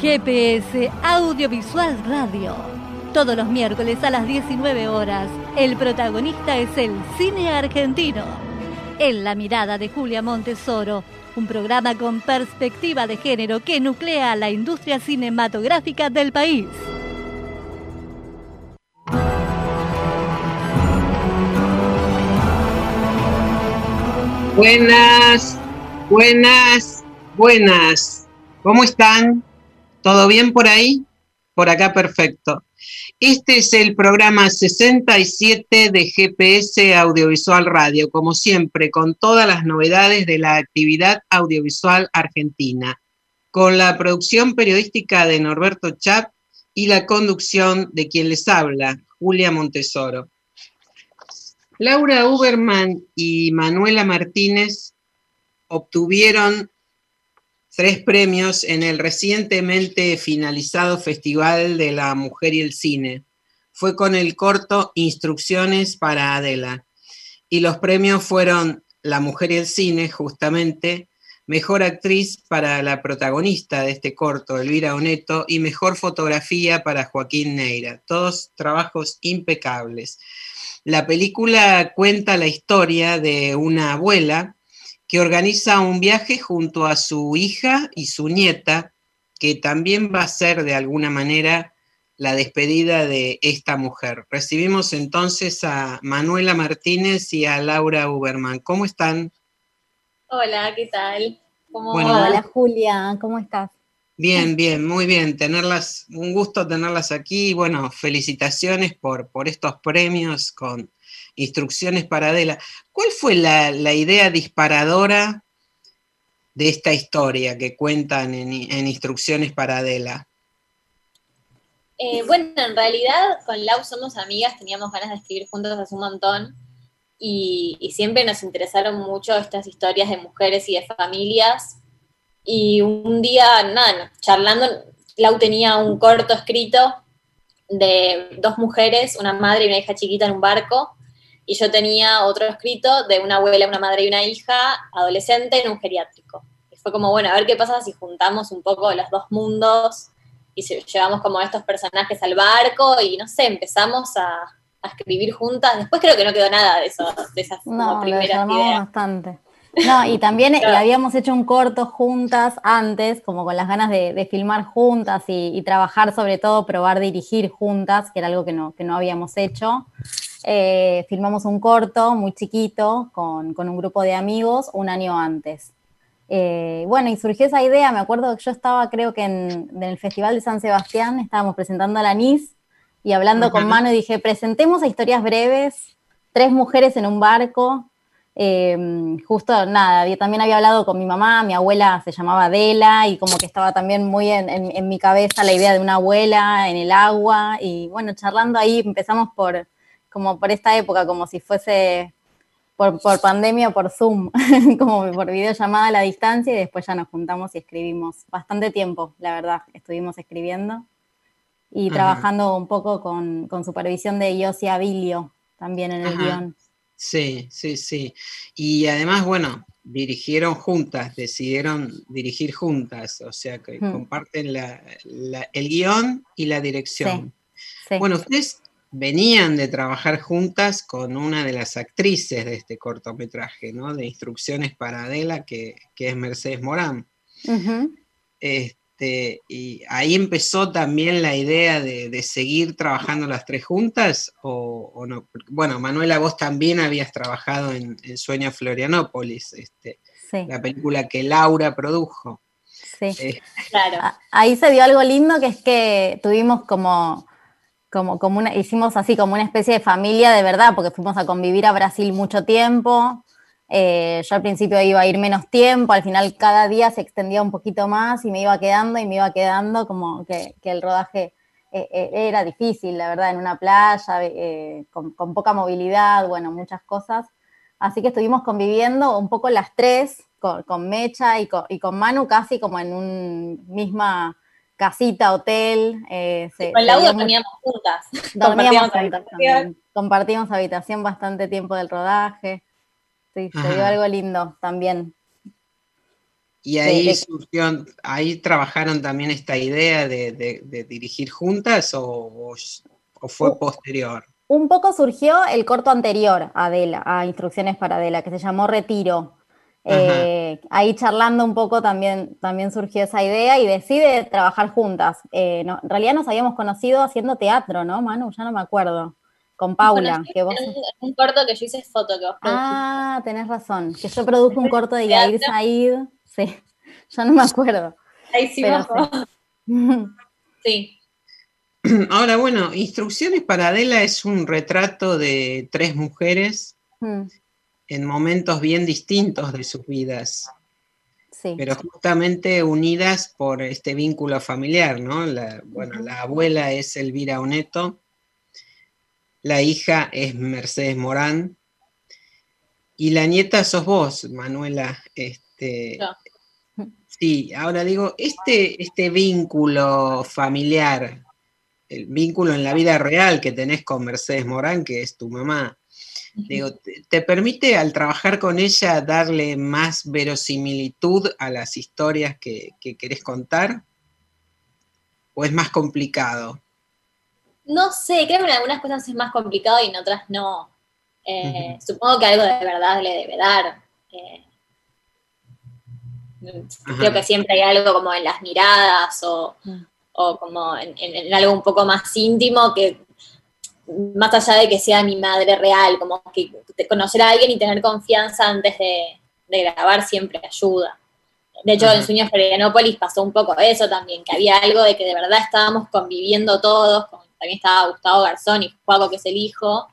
GPS Audiovisual Radio. Todos los miércoles a las 19 horas, el protagonista es el cine argentino. En la mirada de Julia Montesoro, un programa con perspectiva de género que nuclea la industria cinematográfica del país. Buenas, buenas, buenas. ¿Cómo están? ¿Todo bien por ahí? Por acá perfecto. Este es el programa 67 de GPS Audiovisual Radio, como siempre, con todas las novedades de la actividad audiovisual argentina, con la producción periodística de Norberto Chat y la conducción de quien les habla, Julia Montesoro. Laura Uberman y Manuela Martínez obtuvieron tres premios en el recientemente finalizado Festival de la Mujer y el Cine. Fue con el corto Instrucciones para Adela. Y los premios fueron La Mujer y el Cine, justamente, Mejor Actriz para la protagonista de este corto, Elvira Oneto, y Mejor Fotografía para Joaquín Neira. Todos trabajos impecables. La película cuenta la historia de una abuela que organiza un viaje junto a su hija y su nieta, que también va a ser de alguna manera la despedida de esta mujer. Recibimos entonces a Manuela Martínez y a Laura Uberman. ¿Cómo están? Hola, ¿qué tal? Hola Julia, ¿cómo estás? Bien, bien, muy bien. Tenerlas, un gusto tenerlas aquí. Bueno, felicitaciones por, por estos premios con instrucciones para Adela. ¿Cuál fue la, idea disparadora de esta historia que cuentan en, instrucciones para Adela? Eh, bueno, en realidad con Lau somos amigas, teníamos ganas de escribir juntos hace un montón y, y siempre nos interesaron mucho estas historias de mujeres y de familias y un día, nada, charlando, Lau tenía un corto escrito de dos mujeres, una madre y una hija chiquita en un barco, y yo tenía otro escrito de una abuela, una madre y una hija adolescente en un geriátrico. Y fue como, bueno, a ver qué pasa si juntamos un poco los dos mundos y llevamos como estos personajes al barco y no sé, empezamos a, escribir juntas. Después creo que no quedó nada de eso, de esas no, primeras ideas. bastante. No, y también eh, habíamos hecho un corto juntas antes, como con las ganas de, filmar juntas y, trabajar sobre todo, probar dirigir juntas, que era algo que no, que no habíamos hecho. Eh, filmamos un corto muy chiquito con, un grupo de amigos un año antes. Eh, bueno, y surgió esa idea, me acuerdo que yo estaba creo que en, el Festival de San Sebastián, estábamos presentando a la NIS y hablando con Mano dije, presentemos a historias breves, tres mujeres en un barco, eh, justo nada, yo también había hablado con mi mamá, mi abuela se llamaba Adela y como que estaba también muy en, mi cabeza la idea de una abuela en el agua y bueno, charlando ahí empezamos por como por esta época, como si fuese por, pandemia o por Zoom, como por videollamada a la distancia y después ya nos juntamos y escribimos bastante tiempo, la verdad, estuvimos escribiendo y trabajando un poco con, supervisión de Yossi Abilio también en el guion. Sí, sí, sí. Y además, bueno, dirigieron juntas, decidieron dirigir juntas, o sea que comparten el guion y la dirección. Bueno, ustedes venían de trabajar juntas con una de las actrices de este cortometraje, ¿no? De Instrucciones para Adela, que, es Mercedes Morán. Este, y ahí empezó también la idea de, seguir trabajando las tres juntas, o, no. Bueno, Manuela, vos también habías trabajado en, Sueño Florianópolis, este, la película que Laura produjo. Sí, eh, claro. Ahí se dio algo lindo que es que tuvimos como, como, como una, hicimos así como una especie de familia de verdad, porque fuimos a convivir a Brasil mucho tiempo. Eh, yo al principio iba a ir menos tiempo, al final cada día se extendía un poquito más y me iba quedando y me iba quedando como que, el rodaje eh, era difícil, la verdad, en una playa, con, poca movilidad, bueno, muchas cosas. Así que estuvimos conviviendo un poco las tres, con, Mecha y con, Manu, casi como en un misma casita, hotel. Eh, con Laura dormíamos juntas. Dormíamos juntas también. Compartimos habitación bastante tiempo del rodaje. Sí, se dio algo lindo también. Y ahí surgió, ahí trabajaron también esta idea de, dirigir juntas o, fue posterior. Un poco surgió el corto anterior a Adela, a Instrucciones para Adela, que se llamó Retiro. Eh, ahí charlando un poco también, también surgió esa idea y decide trabajar juntas. Eh, en realidad nos habíamos conocido haciendo teatro, ¿no, Manu? Ya no me acuerdo. Con Paula. que vos... Un corto que yo hice foto que vos Ah, tenés razón. Que yo produjo un corto de Yair Said. Sí, ya no me acuerdo. Ahí sí, sí. Ahora, bueno, Instrucciones para Adela es un retrato de tres mujeres mm en momentos bien distintos de sus vidas, pero justamente unidas por este vínculo familiar, ¿no? La, bueno, la abuela es Elvira Oneto, la hija es Mercedes Morán, y la nieta sos vos, Manuela. Este, Sí, ahora digo, este, este vínculo familiar, el vínculo en la vida real que tenés con Mercedes Morán, que es tu mamá, Digo, ¿te, permite al trabajar con ella darle más verosimilitud a las historias que, querés contar? ¿O es más complicado? No sé, creo que en algunas cosas es más complicado y en otras no. Eh, supongo que algo de verdad le debe dar. Eh, creo que siempre hay algo como en las miradas o, mm. como en, algo un poco más íntimo que más allá de que sea mi madre real, como que conocer a alguien y tener confianza antes de, grabar siempre ayuda. De hecho, en Sueños Florianópolis pasó un poco eso también, que había algo de que de verdad estábamos conviviendo todos, también estaba Gustavo Garzón y Juaco, que es el hijo,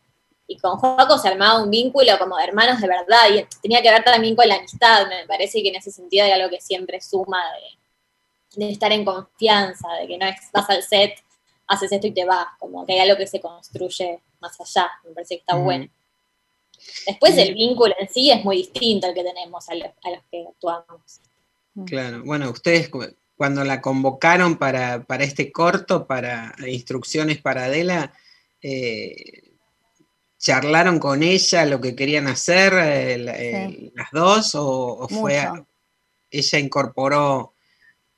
y con Juaco se armaba un vínculo como de hermanos de verdad, y tenía que ver también con la amistad, me parece que en ese sentido hay algo que siempre suma de, de estar en confianza, de que no es, vas al set haces esto y te vas, como que hay algo que se construye más allá, me parece que está bueno. Después el vínculo en sí es muy distinto al que tenemos a los, que actuamos. Claro, bueno, ustedes cuando la convocaron para, este corto, para instrucciones para Adela, eh, charlaron con ella lo que querían hacer las dos o, fue ella incorporó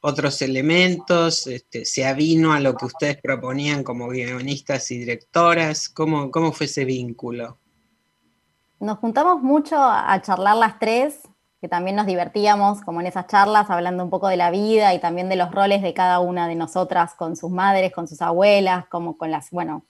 otros elementos, este, se avino a lo que ustedes proponían como guionistas y directoras? ¿Cómo, cómo fue ese vínculo? Nos juntamos mucho a charlar las tres, que también nos divertíamos como en esas charlas, hablando un poco de la vida y también de los roles de cada una de nosotras con sus madres, con sus abuelas, como con las, bueno,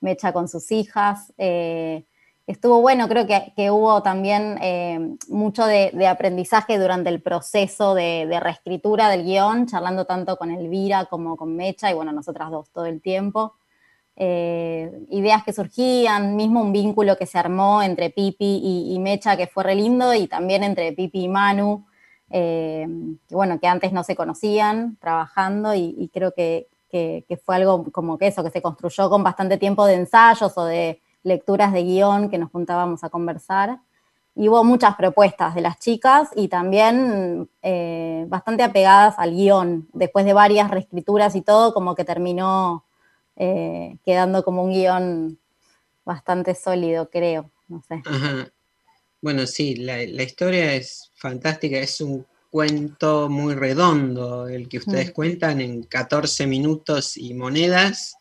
Mecha con sus hijas. Eh, estuvo bueno, creo que, hubo también eh, mucho de, aprendizaje durante el proceso de, reescritura del guion, charlando tanto con Elvira como con Mecha, y bueno, nosotras dos todo el tiempo. Eh, ideas que surgían, mismo un vínculo que se armó entre Pipi y, Mecha que fue re lindo, y también entre Pipi y Manu, eh, que bueno, que antes no se conocían trabajando, y, creo que, que fue algo como que eso, que se construyó con bastante tiempo de ensayos o de lecturas de guion que nos juntábamos a conversar. Y hubo muchas propuestas de las chicas y también eh, bastante apegadas al guion. Después de varias reescrituras y todo, como que terminó eh, quedando como un guion bastante sólido, creo. No sé. Bueno, sí, la, historia es fantástica, es un cuento muy redondo el que ustedes mm. cuentan en 14 minutos y monedas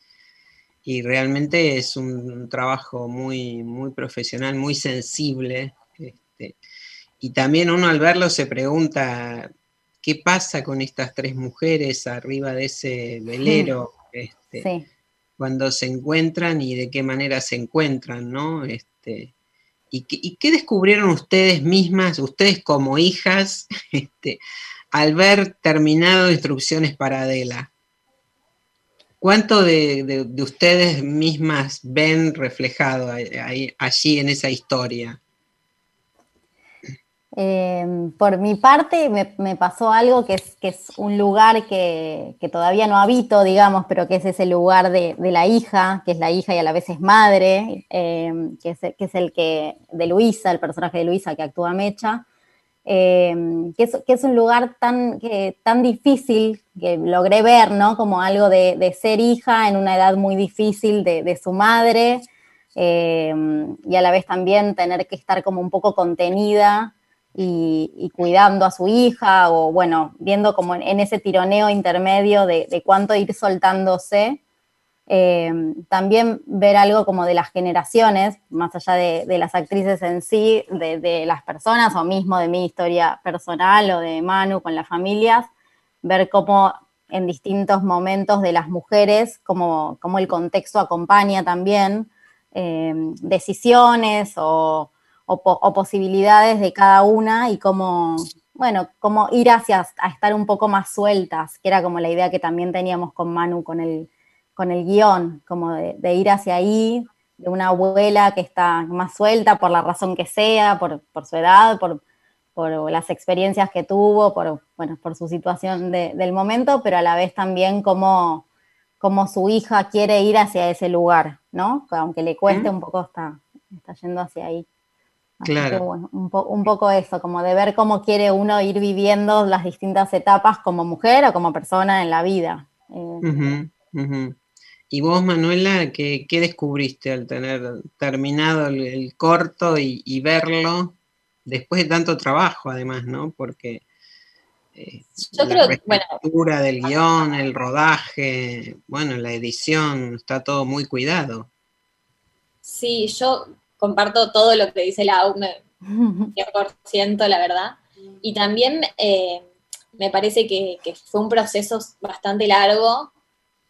y realmente es un trabajo muy, muy profesional, muy sensible. Este, y también uno al verlo se pregunta qué pasa con estas tres mujeres arriba de ese velero, este, cuando se encuentran y de qué manera se encuentran, ¿no? Este, y, qué, descubrieron ustedes mismas, ustedes como hijas, este, al ver terminado Instrucciones para Adela? ¿Cuánto de, ustedes mismas ven reflejado allí en esa historia? Em, por mi parte, me, pasó algo que es, un lugar que, todavía no habito, digamos, pero que es ese lugar de, la hija, que es la hija y a la vez es madre, em, que, es, que, es, el que de Luisa, el personaje de Luisa que actúa Mecha, em, que, es, un lugar tan, tan difícil que logré ver, ¿no? Como algo de, ser hija en una edad muy difícil de, su madre. y a la vez también tener que estar como un poco contenida y, cuidando a su hija o bueno, viendo como en, ese tironeo intermedio de, cuánto ir soltándose. Eh, también ver algo como de las generaciones, más allá de, las actrices en sí, de, las personas o mismo de mi historia personal o de Manu con las familias, ver cómo en distintos momentos de las mujeres, cómo, el contexto acompaña también eh, decisiones o, o, posibilidades de cada una y cómo, bueno, cómo ir hacia a estar un poco más sueltas, que era como la idea que también teníamos con Manu, con el, con el guion, como de, ir hacia ahí, de una abuela que está más suelta por la razón que sea, por, su edad, por, por, las experiencias que tuvo, por, bueno, por su situación del momento, pero a la vez también como, como su hija quiere ir hacia ese lugar, ¿no? Aunque le cueste un poco, está, está yendo hacia ahí. Claro. un, poco eso, como de ver cómo quiere uno ir viviendo las distintas etapas como mujer o como persona en la vida. Eh, ¿Y vos, Manuela, qué, descubriste al tener terminado el, corto y, verlo después de tanto trabajo, además, ¿no? Porque eh, Yo la creo, del guion, el rodaje, bueno, la edición, está todo muy cuidado. Sí, yo comparto todo lo que dice la UME, 100%, la verdad. Y también eh, me parece que, fue un proceso bastante largo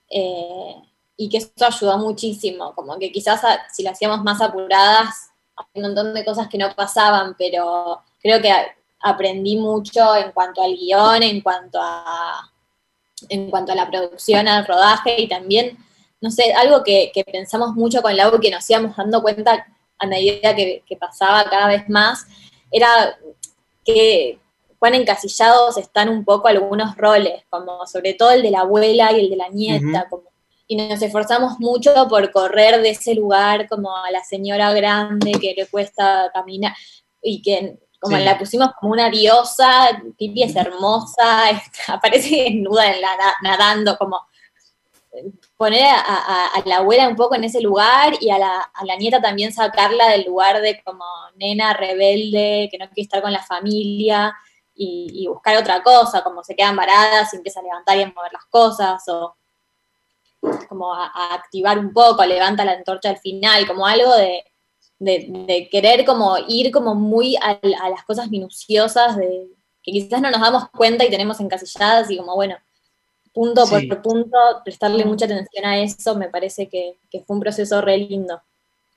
eh, y que esto ayudó muchísimo, como que quizás si lo hacíamos más apuradas, hay un montón de cosas que no pasaban, pero creo que aprendí mucho en cuanto al guion, en cuanto a, en cuanto a la producción, al rodaje y también, no sé, algo que, pensamos mucho con la U que nos íbamos dando cuenta a medida que, pasaba cada vez más, era que cuán encasillados están un poco algunos roles, como sobre todo el de la abuela y el de la nieta, como, y nos esforzamos mucho por correr de ese lugar como a la señora grande que le cuesta caminar y que como la pusimos como una diosa, Pipi es hermosa, aparece desnuda en la, nadando, como poner a, la abuela un poco en ese lugar y a la, nieta también sacarla del lugar de como nena rebelde, que no quiere estar con la familia y, buscar otra cosa, como se quedan varadas y empieza a levantar y a mover las cosas, o como a, activar un poco, levanta la antorcha al final, como algo de, querer como ir como muy a, a las cosas minuciosas de que quizás no nos damos cuenta y tenemos encasilladas y como, bueno, punto por punto, prestarle mucha atención a eso, me parece que, fue un proceso re lindo.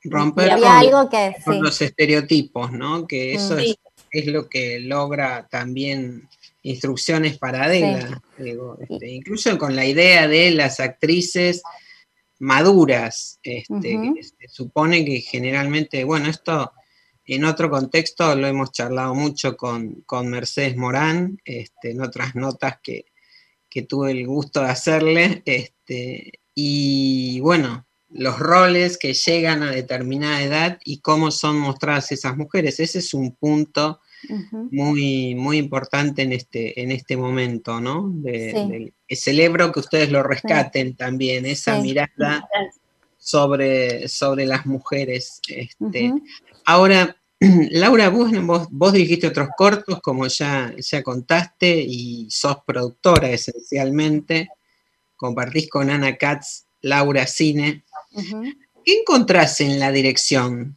Romper con, algo que, los estereotipos, ¿no? Que eso es, lo que logra también instrucciones para Adela, este, incluso con la idea de las actrices maduras, este, se supone que generalmente, bueno, esto en otro contexto lo hemos charlado mucho con, Mercedes Morán, este, en otras notas que, que tuve el gusto de hacerle. Este, y bueno, los roles que llegan a determinada edad y cómo son mostradas esas mujeres. Ese es un punto muy, muy importante en este, en este momento, ¿no? celebro que ustedes lo rescaten también, esa mirada sobre, sobre las mujeres. Este. Ahora, Laura, vos, vos, dirigiste otros cortos, como ya, ya contaste, y sos productora esencialmente. Compartís con Ana Katz, Laura Cine. ¿Qué encontrás en la dirección?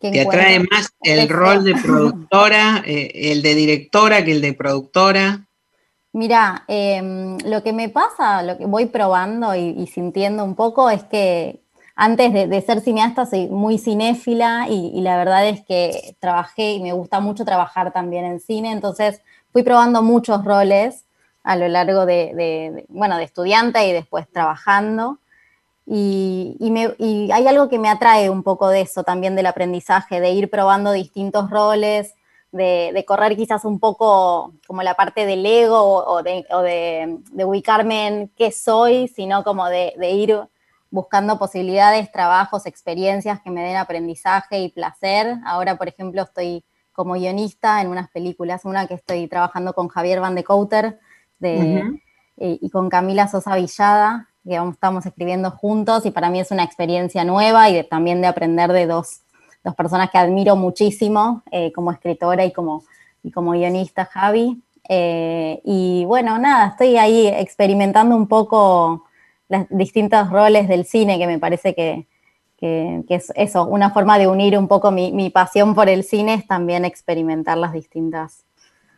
¿Te atrae más el rol de productora, eh, el de directora que el de productora? Mira, em, lo que me pasa, lo que voy probando y, sintiendo un poco es que antes de, ser cineasta soy muy cinéfila y, la verdad es que trabajé y me gusta mucho trabajar también en cine, entonces fui probando muchos roles a lo largo de, bueno, de estudiante y después trabajando. Y, hay algo que me atrae un poco de eso también del aprendizaje, de ir probando distintos roles, de, correr quizás un poco como la parte del ego o, de, ubicarme en qué soy, sino como de, ir buscando posibilidades, trabajos, experiencias que me den aprendizaje y placer. Ahora, por ejemplo, estoy como guionista en unas películas, una que estoy trabajando con Javier Van de Couter de, y, con Camila Sosa Villada, que estamos escribiendo juntos y para mí es una experiencia nueva y también de aprender de dos, personas que admiro muchísimo eh, como escritora y como, y como guionista, Javi. Eh, y bueno, nada, estoy ahí experimentando un poco los distintos roles del cine que me parece que, que, es eso, una forma de unir un poco mi, pasión por el cine es también experimentar las distintas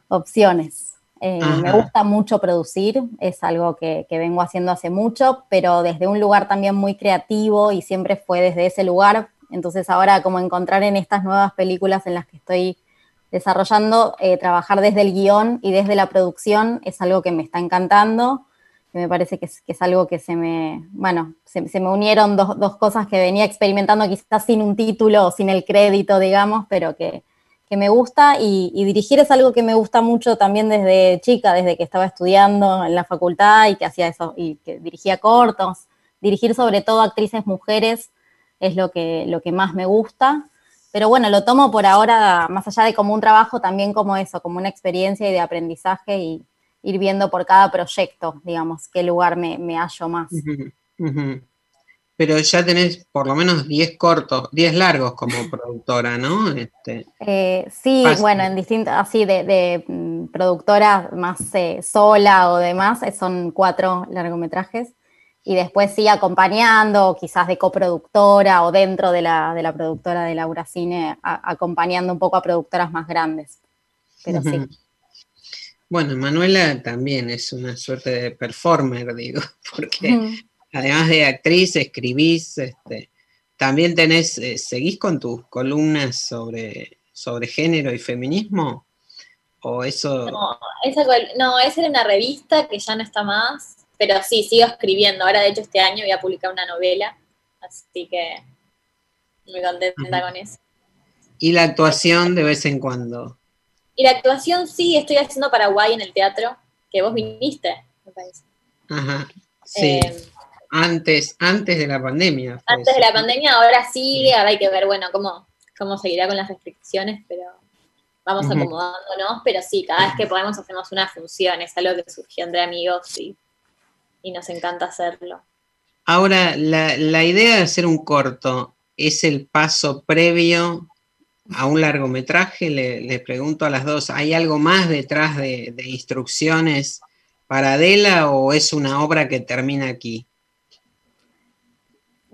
opciones. Eh, me gusta mucho producir, es algo que, vengo haciendo hace mucho, pero desde un lugar también muy creativo y siempre fue desde ese lugar. Entonces ahora como encontrar en estas nuevas películas en las que estoy desarrollando, eh, trabajar desde el guion y desde la producción es algo que me está encantando que me parece que es, algo que se me, bueno, se, me unieron dos, cosas que venía experimentando quizás sin un título o sin el crédito, digamos, pero que, me gusta y, dirigir es algo que me gusta mucho también desde chica, desde que estaba estudiando en la facultad y que hacía eso, y que dirigía cortos. Dirigir sobre todo actrices mujeres es lo que, lo que más me gusta. Pero bueno, lo tomo por ahora, más allá de como un trabajo, también como eso, como una experiencia y de aprendizaje y, ir viendo por cada proyecto, digamos, qué lugar me, me hallo más. Pero ya tenés por lo menos 10 cortos, 10 largos como productora, ¿no? Este, eh, sí, bueno, en distintas, así de, de mm, productora más eh, sola o demás, eh, son cuatro largometrajes. Y después sí acompañando, quizás de coproductora o dentro de la, de la productora de Laura Cine, acompañando un poco a productoras más grandes. Pero sí. Bueno, Manuela también es una suerte de performer, digo, porque además de actriz, escribís, este, también tenés, eh, ¿seguís con tus columnas sobre, sobre género y feminismo? ¿O eso...? No esa, no, esa era una revista que ya no está más, pero sí, sigo escribiendo. Ahora, de hecho, este año voy a publicar una novela, así que muy contenta con eso. ¿Y la actuación de vez en cuando? Y la actuación sí, estoy haciendo Paraguay en el teatro, que vos viniste, me parece. Ajá, sí. Eh, antes, antes de la pandemia. Antes de la pandemia, ahora sí, ahora hay que ver, bueno, cómo, cómo seguirá con las restricciones, pero vamos acomodándonos, pero sí, cada vez que podemos hacemos una función, es algo que surgió entre amigos y, y nos encanta hacerlo. Ahora, la, la idea de hacer un corto es el paso previo a un largometraje, le, pregunto a las dos, ¿hay algo más detrás de, instrucciones para Adela o es una obra que termina aquí?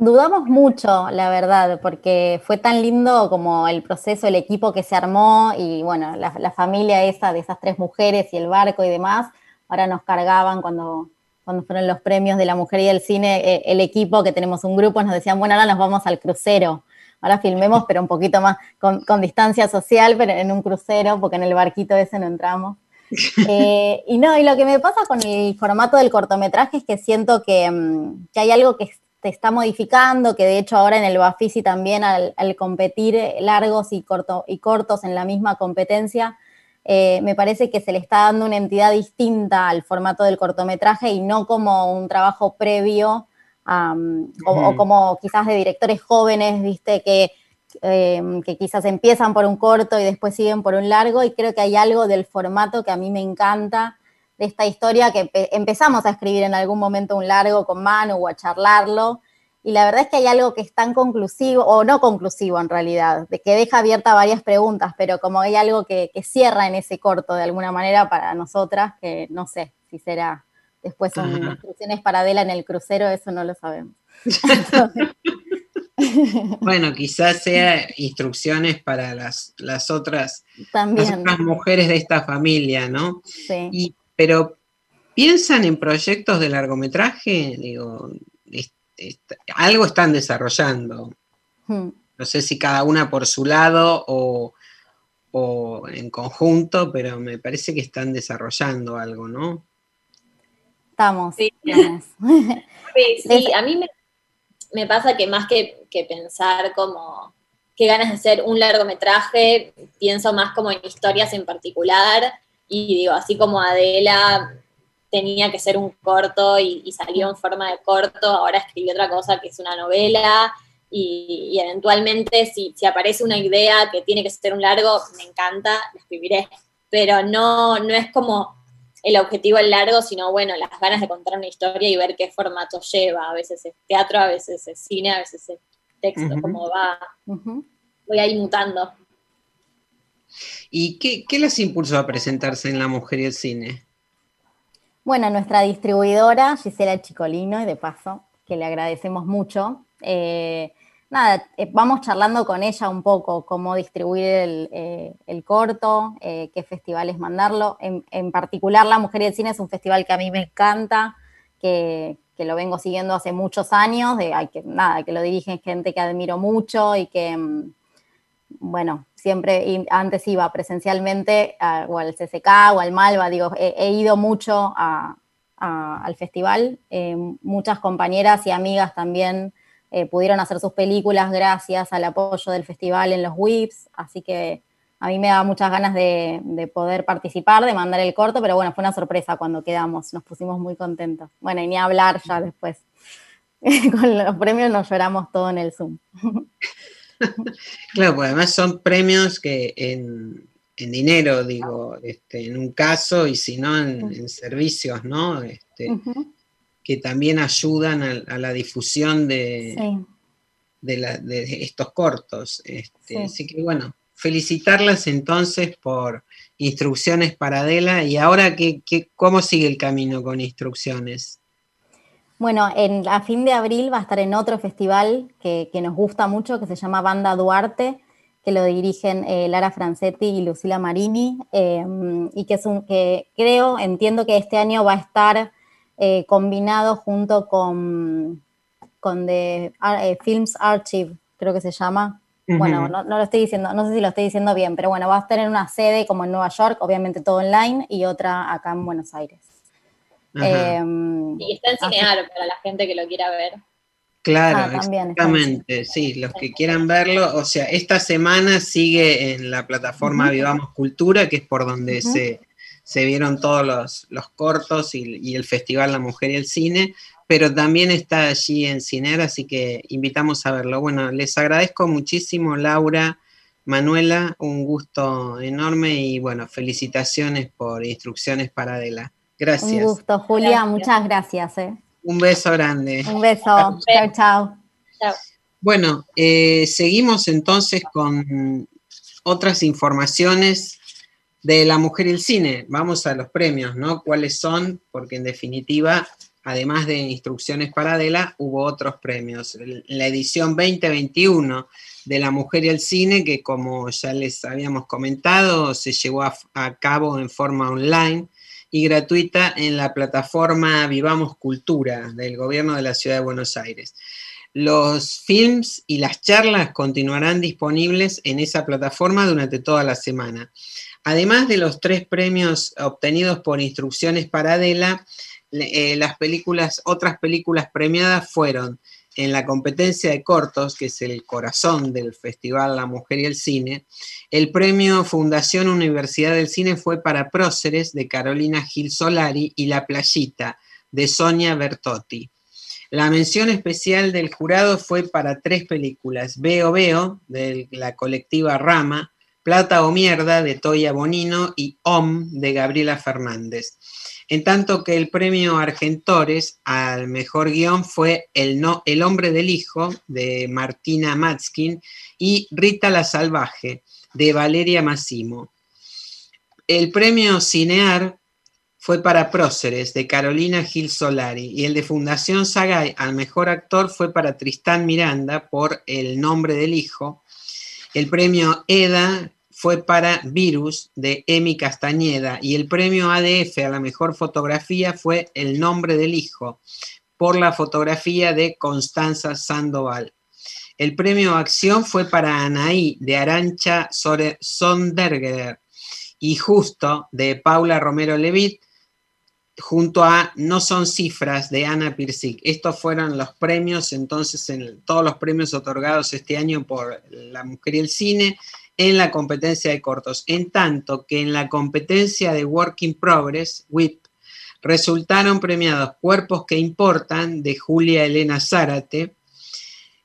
Dudamos mucho, la verdad, porque fue tan lindo como el proceso, el equipo que se armó y bueno, la, familia esa de esas tres mujeres y el barco y demás, ahora nos cargaban cuando, cuando fueron los premios de la mujer y el cine, eh, el equipo que tenemos un grupo nos decían, bueno, ahora nos vamos al crucero ahora filmemos, pero un poquito más con, distancia social, pero en un crucero, porque en el barquito ese no entramos. Eh, y no, y lo que me pasa con el formato del cortometraje es que siento que, mm, hay algo que se está modificando, que de hecho ahora en el Bafisi también al, competir largos y, corto, y cortos en la misma competencia, eh, me parece que se le está dando una entidad distinta al formato del cortometraje y no como un trabajo previo o, como quizás de directores jóvenes, viste, que em, que quizás empiezan por un corto y después siguen por un largo, y creo que hay algo del formato que a mí me encanta de esta historia, que empezamos a escribir en algún momento un largo con Manu o a charlarlo, y la verdad es que hay algo que es tan conclusivo, o no conclusivo en realidad, de que deja abierta varias preguntas, pero como hay algo que, cierra en ese corto de alguna manera para nosotras, que no sé si será después son instrucciones para Adela en el crucero, eso no lo sabemos. bueno, quizás sea instrucciones para las, las, otras, También. mujeres de esta familia, ¿no? Sí. Pero piensan en proyectos de largometraje, digo, algo están desarrollando. Hmm. No sé si cada una por su lado o, en conjunto, pero me parece que están desarrollando algo, ¿no? Estamos. Sí, sí, a mí me, pasa que más que, pensar como qué ganas de hacer un largometraje, pienso más como en historias en particular y digo, así como Adela tenía que ser un corto y, salió en forma de corto, ahora escribí otra cosa que es una novela y, eventualmente si, aparece una idea que tiene que ser un largo, me encanta, lo escribiré, pero no, no es como el objetivo el largo, sino bueno, las ganas de contar una historia y ver qué formato lleva, a veces es teatro, a veces es cine, a veces es texto, como va, voy ahí mutando. ¿Y qué, les impulsó a presentarse en La Mujer y el Cine? Bueno, nuestra distribuidora, Gisela Chicolino, y de paso, que le agradecemos mucho. Eh, nada, eh, vamos charlando con ella un poco cómo distribuir el, eh, corto, qué festivales mandarlo. En, particular, La Mujer y el Cine es un festival que a mí me encanta, que, lo vengo siguiendo hace muchos años, de, que, nada, que lo dirigen gente que admiro mucho y que, mm, bueno, siempre, antes iba presencialmente o al CCK o al Malva, digo, he, ido mucho al festival, eh, muchas compañeras y amigas también eh, pudieron hacer sus películas gracias al apoyo del festival en los WIPs, así que a mí me da muchas ganas de, de, poder participar, de mandar el corto, pero bueno, fue una sorpresa cuando quedamos, nos pusimos muy contentos. Bueno, y ni hablar ya después. Con los premios nos lloramos todo en el Zoom. claro, pues además son premios que en, dinero, digo, este, en un caso, y si no en, servicios, ¿no? Este, que también ayudan a, la difusión de, de, estos cortos. Este, así que bueno, felicitarlas entonces por instrucciones para Adela. Y ahora, ¿qué, qué, ¿cómo sigue el camino con instrucciones? Bueno, en, a fin de abril va a estar en otro festival que, nos gusta mucho, que se llama Banda Duarte, que lo dirigen eh, Lara Francetti y Lucila Marini, em, y que es un que creo, entiendo que este año va a estar eh, combinado junto con, con The eh, Films Archive, creo que se llama. Bueno, no, no, lo estoy diciendo, no sé si lo estoy diciendo bien, pero bueno, va a estar en una sede como en Nueva York, obviamente todo online, y otra acá en Buenos Aires. Em, y está en Cinear para la gente que lo quiera ver. Claro, ah, exactamente, sí, los que quieran verlo, o sea, esta semana sigue en la plataforma Vivamos Cultura, que es por donde se, vieron todos los, cortos y, el Festival La Mujer y el Cine, pero también está allí en Cinear, así que invitamos a verlo. Bueno, les agradezco muchísimo, Laura, Manuela, un gusto enorme y bueno, felicitaciones por instrucciones para Adela. Gracias. Un gusto, Julia, muchas gracias. Eh. Un beso grande. Un beso. Chao, chao. Bueno, eh, seguimos entonces con otras informaciones de la mujer y el cine. Vamos a los premios, ¿no? ¿Cuáles son? Porque en definitiva, además de instrucciones para Adela, hubo otros premios. La edición 2021 de la mujer y el cine, que como ya les habíamos comentado, se llevó a cabo en forma online y gratuita en la plataforma Vivamos Cultura del Gobierno de la Ciudad de Buenos Aires. Los films y las charlas continuarán disponibles en esa plataforma durante toda la semana. Además de los tres premios obtenidos por instrucciones para Adela, eh, las películas, otras películas premiadas fueron en la competencia de cortos, que es el corazón del Festival La Mujer y el Cine, el premio Fundación Universidad del Cine fue para Próceres de Carolina Gil Solari y La Playita de Sonia Bertotti. La mención especial del jurado fue para tres películas, Veo Veo, de la colectiva Rama, Plata o Mierda, de Toya Bonino, y Om, de Gabriela Fernández. En tanto que el premio Argentores al mejor guion fue El, no, el hombre del hijo, de Martina Matskin, y Rita la Salvaje, de Valeria Massimo. El premio Cinear fue para Próceres, de Carolina Gil Solari, y el de Fundación Sagay al mejor actor fue para Tristán Miranda por El nombre del hijo. El premio EDA fue para Virus, de Emi Castañeda, y el premio ADF a la mejor fotografía fue El nombre del hijo, por la fotografía de Constanza Sandoval. El premio Acción fue para Anaí, de Arancha Sonderger, y Justo, de Paula Romero Levit, junto a No son cifras de Ana Pirsic. Estos fueron los premios, entonces, en todos los premios otorgados este año por La Mujer y el Cine en la competencia de cortos. En tanto que en la competencia de Work in Progress, WIP, resultaron premiados Cuerpos que Importan de Julia Elena Zárate,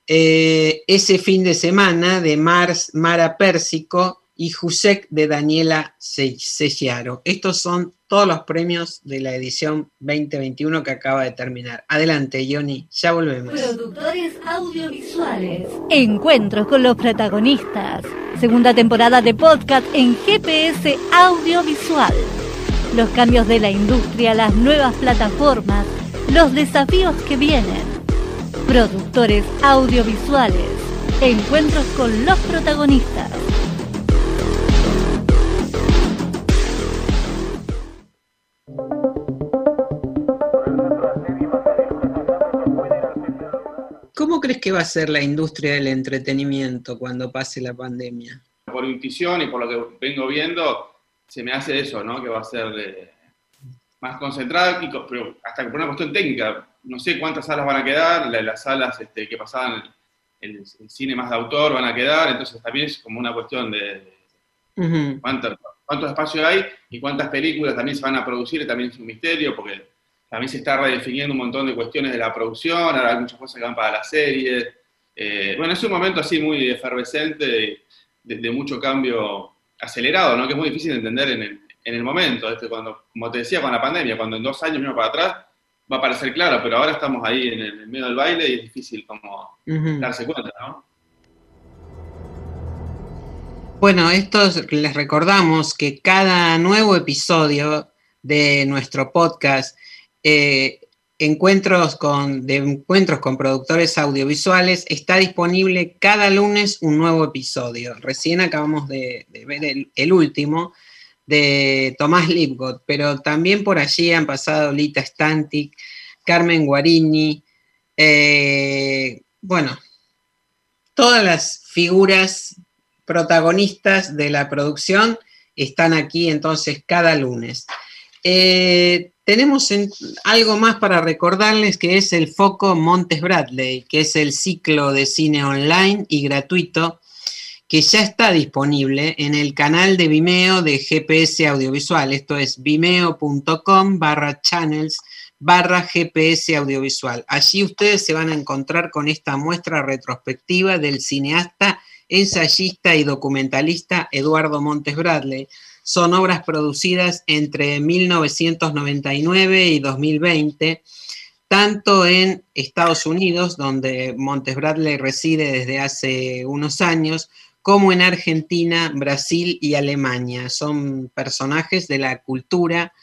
eh, ese fin de semana de Mara Pérsico y Jusek de Daniela Sellaro. Estos son todos los premios de la edición 2021 que acaba de terminar. Adelante, Johnny, ya volvemos. Productores audiovisuales. Encuentros con los protagonistas. Segunda temporada de podcast en GPS Audiovisual. Los cambios de la industria, las nuevas plataformas, los desafíos que vienen. Productores audiovisuales. Encuentros con los protagonistas. Crees que va a ser la industria del entretenimiento cuando pase la pandemia? Por intuición y por lo que vengo viendo, se me hace eso, ¿no? Que va a ser eh, más concentrada, pero hasta por una cuestión técnica. No sé cuántas salas van a quedar, las salas este, que pasaban el, el, cine más de autor van a quedar, entonces también es como una cuestión de, cuánto, cuánto espacio hay y cuántas películas también se van a producir, también es un misterio, porque también se está redefiniendo un montón de cuestiones de la producción, ahora hay muchas cosas que van para la serie. Eh, bueno, es un momento así muy efervescente, de, mucho cambio acelerado, ¿no? que es muy difícil de entender en el, en el momento. Este, cuando, como te decía, con la pandemia, cuando en dos años mismo para atrás va a parecer claro, pero ahora estamos ahí en el, medio del baile y es difícil como darse cuenta, ¿no? Bueno, esto les recordamos que cada nuevo episodio de nuestro podcast eh, encuentros con, de encuentros con productores audiovisuales, está disponible cada lunes un nuevo episodio. Recién acabamos de, ver el, último de Tomás Lipgott, pero también por allí han pasado Lita Stantic, Carmen Guarini, eh, bueno, todas las figuras protagonistas de la producción están aquí entonces cada lunes. Eh, tenemos algo más para recordarles que es el Foco Montes Bradley, que es el ciclo de cine online y gratuito que ya está disponible en el canal de Vimeo de GPS Audiovisual. Esto es vimeo.com barra channels barra GPS Audiovisual. Allí ustedes se van a encontrar con esta muestra retrospectiva del cineasta, ensayista y documentalista Eduardo Montes Bradley son obras producidas entre 1999 y 2020, tanto en Estados Unidos, donde Montes Bradley reside desde hace unos años, como en Argentina, Brasil y Alemania. Son personajes de la cultura,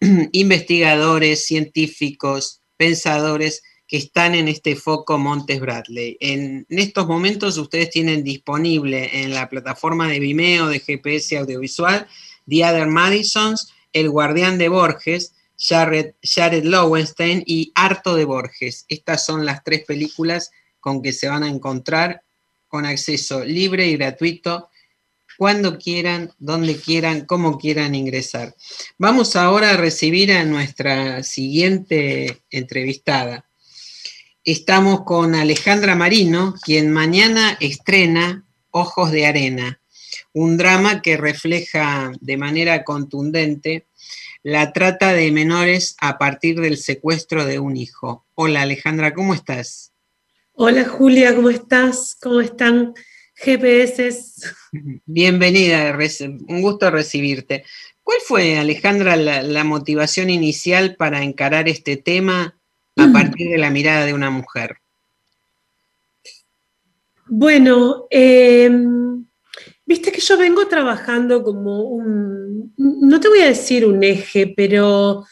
investigadores, científicos, pensadores que están en este foco Montes Bradley. En, estos momentos ustedes tienen disponible en la plataforma de Vimeo de GPS audiovisual The Other Madisons, El Guardián de Borges, Jared, Jared Lowenstein y Harto de Borges. Estas son las tres películas con que se van a encontrar con acceso libre y gratuito cuando quieran, donde quieran, como quieran ingresar. Vamos ahora a recibir a nuestra siguiente entrevistada. Estamos con Alejandra Marino, quien mañana estrena Ojos de Arena, un drama que refleja de manera contundente la trata de menores a partir del secuestro de un hijo. Hola Alejandra, ¿cómo estás? Hola Julia, ¿cómo estás? ¿Cómo están GPS? Bienvenida, un gusto recibirte. ¿Cuál fue, Alejandra, la, motivación inicial para encarar este tema a partir de la mirada de una mujer? Bueno, em, viste que yo vengo trabajando como un, no te voy a decir un eje, pero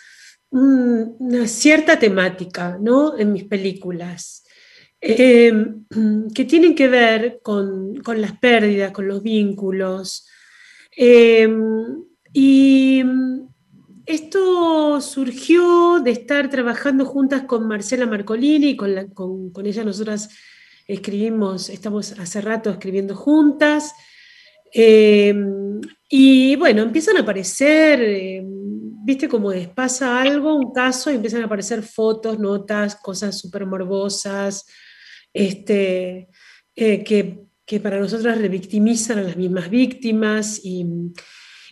una cierta temática, ¿no? En mis películas, em, que tienen que ver con, las pérdidas, con los vínculos. Em, y esto surgió de estar trabajando juntas con Marcela Marcolini, con, con, ella nosotras escribimos, estamos hace rato escribiendo juntas. Em, y bueno, empiezan a aparecer, em, viste como pasa algo, un caso, y empiezan a aparecer fotos, notas, cosas súper morbosas, este, eh, que, que, para nosotras revictimizan a las mismas víctimas y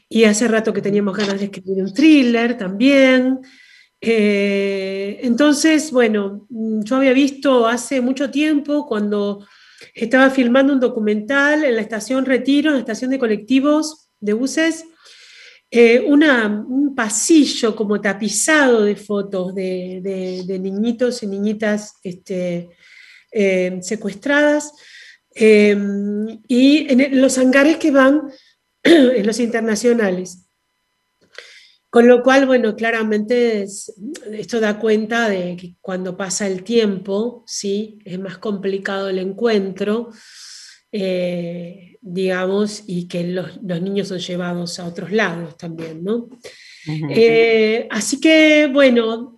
y hace rato que teníamos ganas de escribir un thriller también. Eh, entonces, bueno, yo había visto hace mucho tiempo cuando estaba filmando un documental en la estación Retiro, en la estación de colectivos de buses, eh, un pasillo como tapizado de fotos de, niñitos y niñitas este, eh, secuestradas y en los hangares que van en los internacionales. Con lo cual, bueno, claramente esto da cuenta de que cuando pasa el tiempo, ¿sí? es más complicado el encuentro, eh, digamos, y que los, niños son llevados a otros lados también, ¿no? Eh, así que, bueno,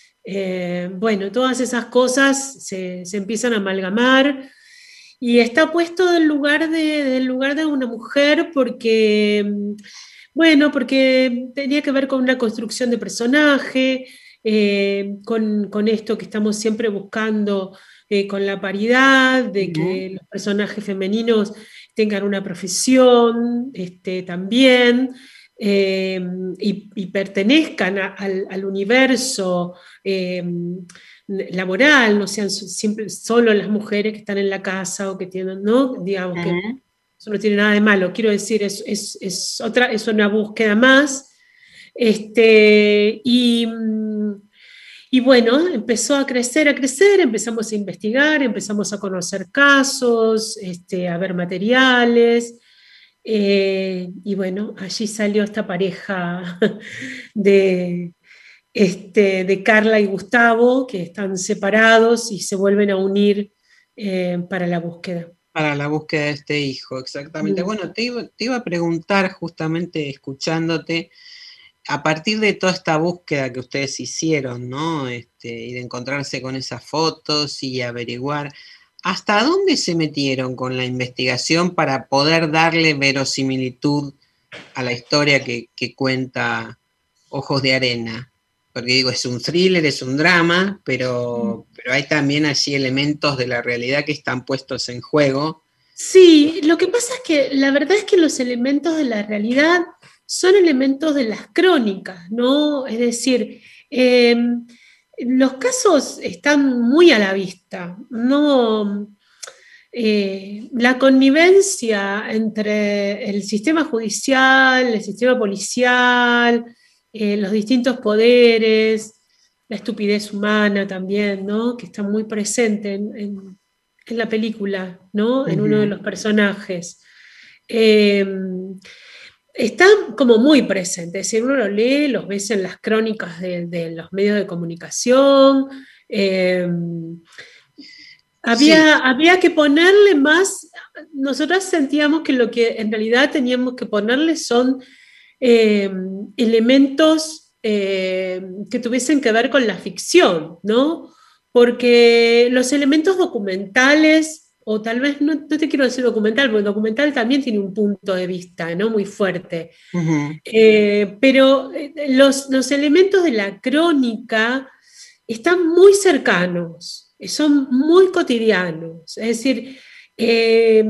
Eh, bueno, todas esas cosas se, se, empiezan a amalgamar y está puesto del lugar de, del lugar de una mujer porque, bueno, porque tenía que ver con una construcción de personaje, eh, con, con, esto que estamos siempre buscando eh, con la paridad, de que los personajes femeninos tengan una profesión este, también. Em, y, pertenezcan al, universo em, laboral, no sean siempre solo las mujeres que están en la casa o que tienen, ¿no? Digamos que eso no tiene nada de malo, quiero decir, es, es, otra, es una búsqueda más. Este, y, y bueno, empezó a crecer, a crecer, empezamos a investigar, empezamos a conocer casos, este, a ver materiales. Eh, y bueno, allí salió esta pareja de, este, de Carla y Gustavo, que están separados y se vuelven a unir eh, para la búsqueda. Para la búsqueda de este hijo, exactamente. Mm. Bueno, te iba, a preguntar justamente escuchándote, a partir de toda esta búsqueda que ustedes hicieron, ¿no? Este, y de encontrarse con esas fotos y averiguar, ¿Hasta dónde se metieron con la investigación para poder darle verosimilitud a la historia que, cuenta Ojos de Arena? Porque digo, es un thriller, es un drama, pero, pero hay también allí elementos de la realidad que están puestos en juego. Sí, lo que pasa es que la verdad es que los elementos de la realidad son elementos de las crónicas, ¿no? Es decir, em, los casos están muy a la vista. No, eh, la connivencia entre el sistema judicial, el sistema policial, eh, los distintos poderes, la estupidez humana también, ¿no? que está muy presente en, la película, ¿no? en uno de los personajes. Eh, están como muy presentes, si uno lo lee, los ves en las crónicas de, los medios de comunicación. Eh, había, había que ponerle más, nosotros sentíamos que lo que en realidad teníamos que ponerle son eh, elementos eh, que tuviesen que ver con la ficción, ¿no? Porque los elementos documentales o tal vez no, te quiero decir documental, porque el documental también tiene un punto de vista ¿no? muy fuerte. Eh, pero eh, los, elementos de la crónica están muy cercanos, son muy cotidianos. Es decir, eh,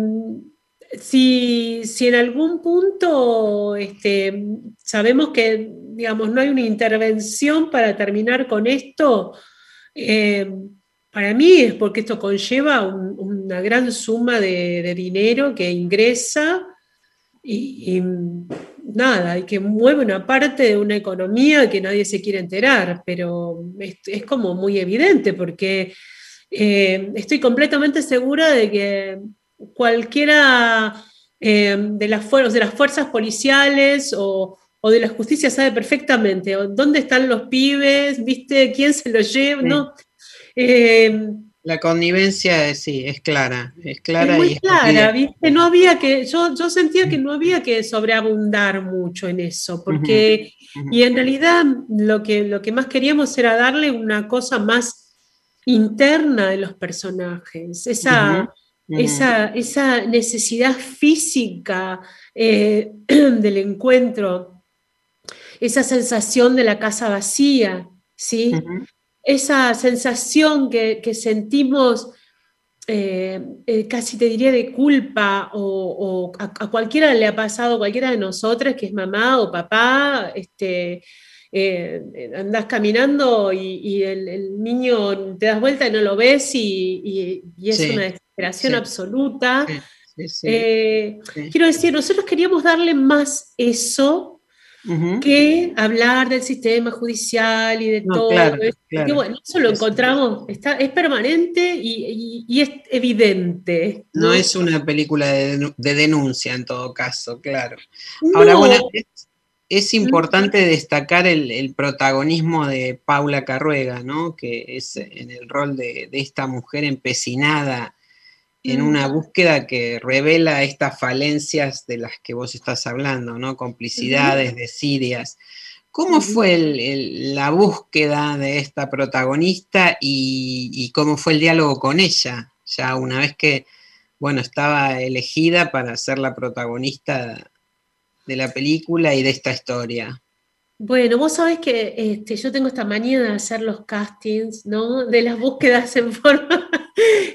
si, en algún punto este, sabemos que digamos, no hay una intervención para terminar con esto, para mí es porque esto conlleva una gran suma de, dinero que ingresa y, nada, y que mueve una parte de una economía que nadie se quiere enterar, pero es, como muy evidente porque eh, estoy completamente segura de que cualquiera eh, de, las de, las fuerzas policiales o, de la justicia sabe perfectamente dónde están los pibes, ¿viste? ¿Quién se los lleva? ¿no? Eh, la connivencia sí, es clara, es clara. muy clara, ¿viste? No había que, yo, yo sentía que no había que sobreabundar mucho en eso, porque, y en realidad lo que, lo que más queríamos era darle una cosa más interna de los personajes, esa, esa, esa necesidad física eh, del encuentro, esa sensación de la casa vacía, ¿sí? Esa sensación que, sentimos, eh, eh, casi te diría de culpa, o, a, cualquiera le ha pasado, cualquiera de nosotras que es mamá o papá, este, eh, andás caminando y, el, niño te das vuelta y no lo ves y, es una desesperación absoluta. quiero decir, nosotros queríamos darle más eso que hablar del sistema judicial y de todo. bueno, eso lo encontramos, está, es permanente y, es evidente. ¿no? es una película de, denuncia en todo caso, claro. Ahora, bueno, es, importante destacar el, protagonismo de Paula Carruega, ¿no? que es en el rol de, de esta mujer empecinada en una búsqueda que revela estas falencias de las que vos estás hablando, ¿no? Complicidades, desidias. ¿Cómo fue la búsqueda de esta protagonista y, cómo fue el diálogo con ella? Ya una vez que, bueno, estaba elegida para ser la protagonista de la película y de esta historia. Bueno, vos sabés que este, yo tengo esta manía de hacer los castings, ¿no? De las búsquedas en forma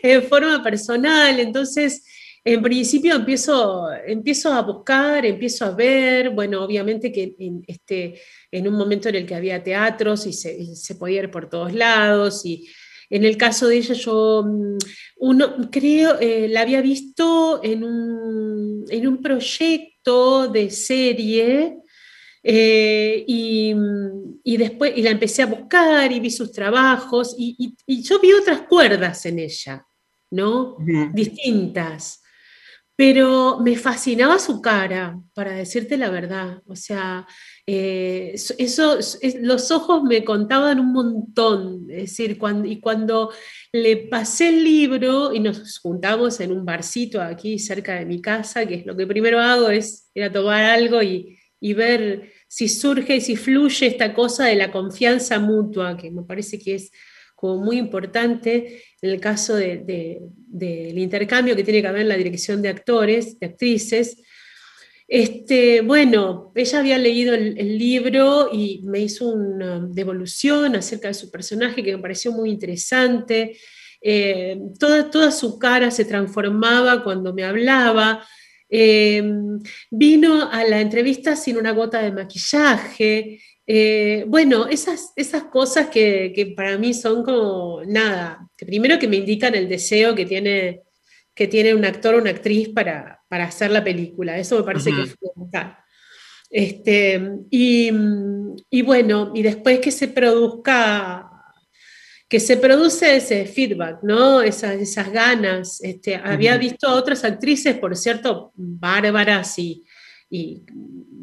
en forma personal. Entonces, en principio empiezo, empiezo a buscar, empiezo a ver, bueno, obviamente que en, este, en un momento en el que había teatros y se, podía ir por todos lados y en el caso de ella yo mm, uno, creo, eh, la había visto en un, en un proyecto de serie eh, y, después y la empecé a buscar y vi sus trabajos y, yo vi otras cuerdas en ella, ¿no? Distintas. Pero me fascinaba su cara, para decirte la verdad. O sea, eh, eso, los ojos me contaban un montón. Es decir, cuando, y cuando le pasé el libro y nos juntamos en un barcito aquí cerca de mi casa, que es lo que primero hago es ir a tomar algo y, y ver si surge y si fluye esta cosa de la confianza mutua, que me parece que es como muy importante en el caso del intercambio que tiene que haber en la dirección de actores, de actrices. Este, bueno, ella había leído el, libro y me hizo una devolución acerca de su personaje que me pareció muy interesante. Eh, toda, toda su cara se transformaba cuando me hablaba. Em, vino a la entrevista sin una gota de maquillaje Eh, bueno, esas, esas cosas que, que, para mí son como nada, que primero que me indican el deseo que tiene, que tiene un actor o una actriz para, para hacer la película. Eso me parece que es fundamental. Este, y, y, bueno, y después que se produzca, que se produce ese feedback, ¿no? Esas, esas ganas. Este, Había visto a otras actrices, por cierto, bárbaras y, y,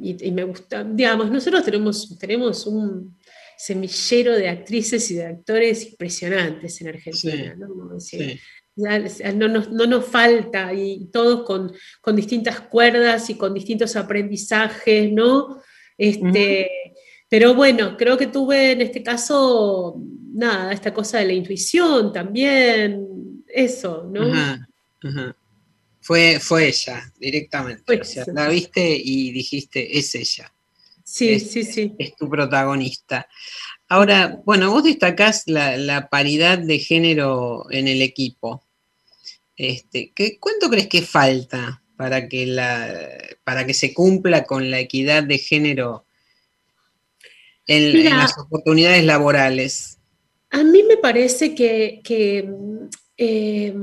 y, me gusta, digamos, nosotros tenemos, tenemos un semillero de actrices y de actores impresionantes en Argentina, ¿no? No, nos, no, nos, falta, y todos con, con, distintas cuerdas y con distintos aprendizajes, ¿no? Este, Pero bueno, creo que tuve en este caso, nada, esta cosa de la intuición también, eso, ¿no? Fue, fue ella, directamente. o sea, la viste y dijiste, es ella. Sí, sí, sí. Es tu protagonista. Ahora, bueno, vos destacás la, paridad de género en el equipo. Este, ¿qué, ¿Cuánto crees que falta para que, la, para que se cumpla con la equidad de género en, las oportunidades laborales? A mí me parece que, eh,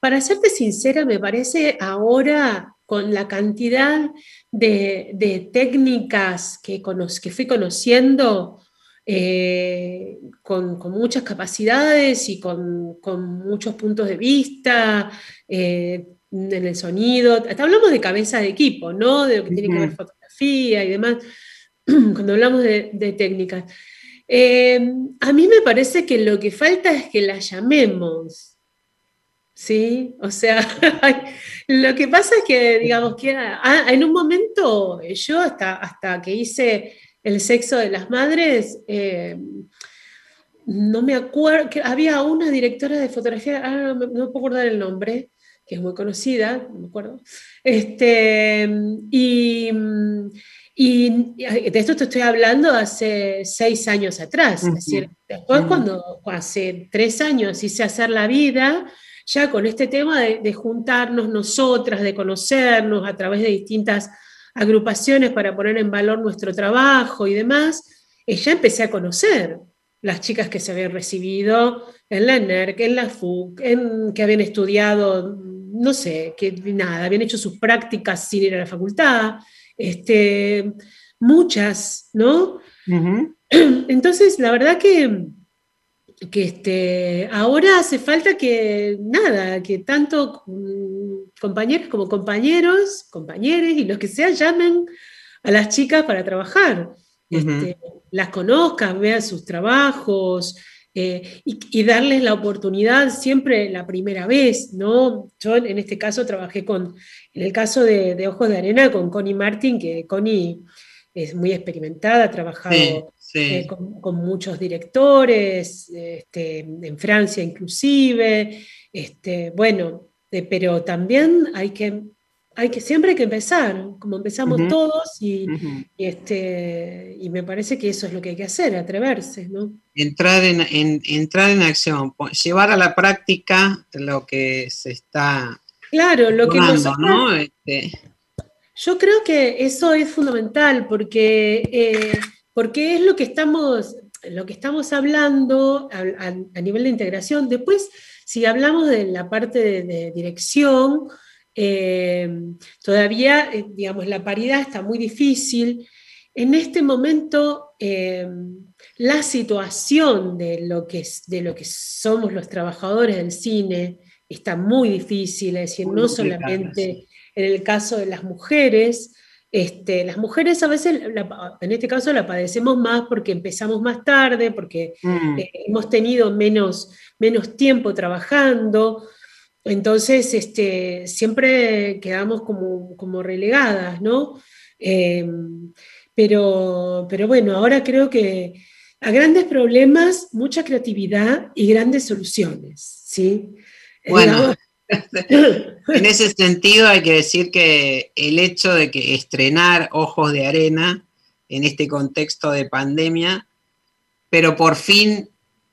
para serte sincera, me parece ahora con la cantidad de, técnicas que, que, fui conociendo, eh, con, muchas capacidades y con, muchos puntos de vista, eh, en el sonido. Hasta hablamos de cabeza de equipo, ¿no? De lo que tiene que ver fotografía y demás, cuando hablamos de, técnicas. Eh, a mí me parece que lo que falta es que la llamemos. ¿sí? O sea, lo que pasa es que, digamos, que ah, en un momento yo hasta, hasta que hice el sexo de las madres, eh, no me acuerdo, que había una directora de fotografía, ah, no, puedo acordar el nombre, que es muy conocida, no me acuerdo, este, y, y de esto te estoy hablando hace seis años atrás, es decir, después cuando hace tres años hice hacer la vida, ya con este tema de, juntarnos nosotras, de conocernos a través de distintas agrupaciones para poner en valor nuestro trabajo y demás, eh, ya empecé a conocer las chicas que se habían recibido en la NERC, en la FUC, en, que habían estudiado, no sé, que nada, habían hecho sus prácticas sin ir a la facultad, este, muchas, ¿no? Entonces, la verdad que que este, ahora hace falta que, nada, que tanto compañeros como compañeros, compañeros y los que sea llamen a las chicas para trabajar, este, las conozcan, vean sus trabajos eh, y, darles la oportunidad siempre la primera vez, ¿no? Yo en este caso trabajé con, en el caso de, Ojos de Arena, con Connie Martin, que Connie es muy experimentada, ha trabajado eh, con, muchos directores, este, en Francia inclusive, este, bueno, eh, pero también hay que, hay que, siempre hay que empezar, como empezamos todos, y, este, y me parece que eso es lo que hay que hacer, atreverse, ¿no? Entrar en, entrar en acción, llevar a la práctica lo que se está... Claro, lo que ¿no? Este, yo creo que eso es fundamental porque, eh, porque es lo que estamos, lo que estamos hablando a, nivel de integración. Después, si hablamos de la parte de, dirección, eh, todavía, eh, digamos, la paridad está muy difícil. En este momento, la situación de lo, que, de lo que somos los trabajadores del cine está muy difícil, es decir, no solamente en el caso de las mujeres, este, las mujeres a veces, en este caso, la padecemos más porque empezamos más tarde, porque mm. eh, hemos tenido menos, menos tiempo trabajando. Entonces, este, siempre quedamos como, como relegadas, ¿no? Em, pero, pero bueno, ahora creo que a grandes problemas, mucha creatividad y grandes soluciones, ¿sí? Bueno, en ese sentido hay que decir que el hecho de que estrenar Ojos de Arena en este contexto de pandemia, pero por fin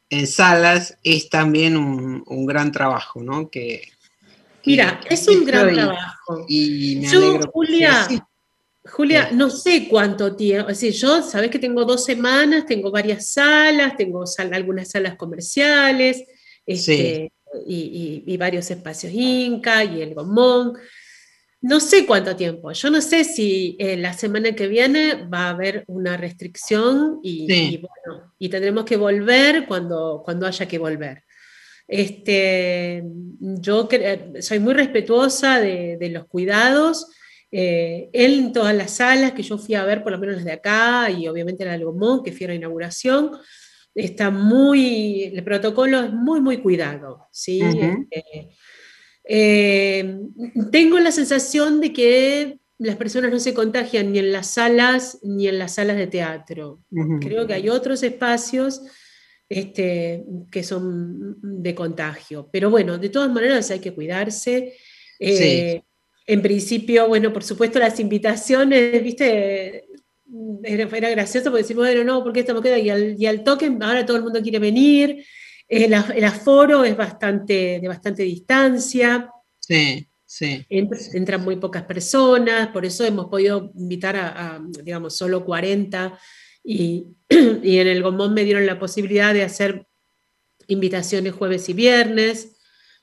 en salas es también un, gran trabajo, ¿no? Que, Mira, es un gran trabajo. Y me Yo, Julia, Julia, no sé cuánto tiempo, es decir, yo, sabes que tengo dos semanas, tengo varias salas, tengo algunas salas comerciales, este, y, varios espacios Inca y el Gomón. No sé cuánto tiempo, yo no sé si eh, la semana que viene va a haber una restricción y, bueno, y tendremos que volver cuando, cuando haya que volver. Este, yo soy muy respetuosa de, de los cuidados eh, en todas las salas que yo fui a ver, por lo menos las de acá, y obviamente la del Gomón, que fui a la inauguración, está muy, el protocolo es muy, muy cuidado. ¿sí? Este, eh, tengo la sensación de que las personas no se contagian ni en las salas ni en las salas de teatro. Creo que hay otros espacios este, que son de contagio. Pero bueno, de todas maneras hay que cuidarse. Eh, en principio, bueno, por supuesto las invitaciones, viste, era, gracioso porque decimos, bueno, no, porque estamos queda y al, y al toque ahora todo el mundo quiere venir, el, aforo es bastante, de bastante distancia. Sí, sí. Entran, muy pocas personas, por eso hemos podido invitar a, digamos, solo 40 y, y, en el Gomón me dieron la posibilidad de hacer invitaciones jueves y viernes.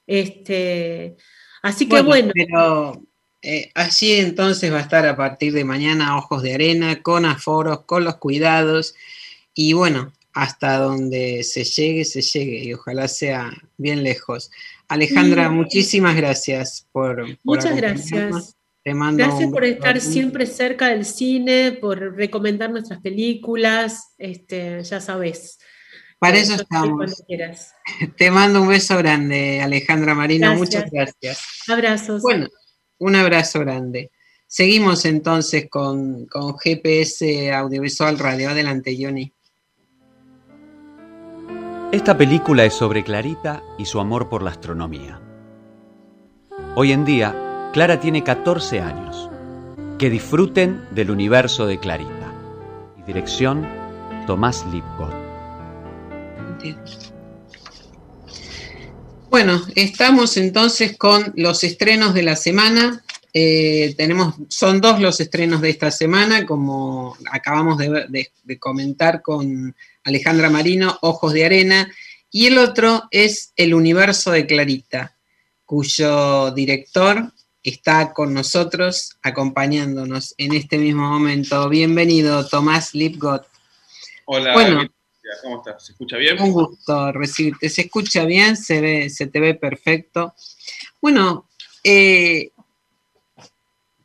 Este, así que bueno. Pero eh, así entonces va a estar a partir de mañana Ojos de Arena, con aforos, con los cuidados y bueno, hasta donde se llegue, se llegue y ojalá sea bien lejos. Alejandra, muchísimas gracias por... Muchas gracias. Te mando gracias por estar siempre cerca del cine, por recomendar nuestras películas, este, ya sabes. Para eso estamos. Te mando un beso grande, Alejandra Marino. Muchas gracias. Abrazos. Bueno. Un abrazo grande. Seguimos entonces con, GPS Audiovisual Radio. Adelante, Johnny. Esta película es sobre Clarita y su amor por la astronomía. Hoy en día, Clara tiene 14 años. Que disfruten del universo de Clarita. Dirección, Tomás Lipgott. Bueno, estamos entonces con los estrenos de la semana. Eh, tenemos, son dos los estrenos de esta semana, como acabamos de, comentar con Alejandra Marino, Ojos de Arena, y el otro es El Universo de Clarita, cuyo director está con nosotros acompañándonos en este mismo momento. Bienvenido, Tomás Lipgott. Hola, bueno, ¿Cómo estás? ¿Se escucha bien? Un gusto recibirte. Se escucha bien, se, ve, se te ve perfecto. Bueno, eh,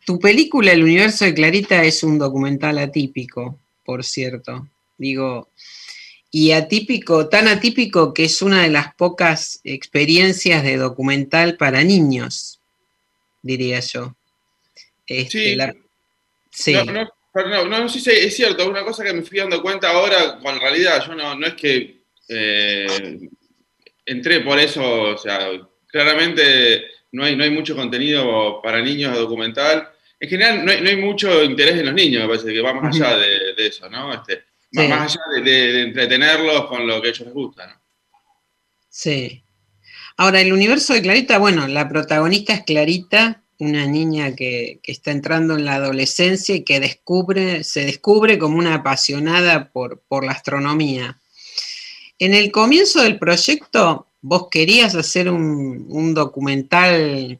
tu película El universo de Clarita es un documental atípico, por cierto. Digo, y atípico, tan atípico que es una de las pocas experiencias de documental para niños, diría yo. Este, sí. sí no, no, sí, es cierto, una cosa que me fui dando cuenta ahora, con realidad, yo no, es que eh, entré por eso, o sea, claramente no hay, no hay mucho contenido para niños documental. En general, no hay, mucho interés en los niños, me parece que va más allá de, eso, ¿no? Este, Más allá de, entretenerlos con lo que a ellos les gusta, ¿no? Sí. Ahora, el universo de Clarita, bueno, la protagonista es Clarita, una niña que, está entrando en la adolescencia y que descubre, se descubre como una apasionada por, por la astronomía. En el comienzo del proyecto, vos querías hacer un, un documental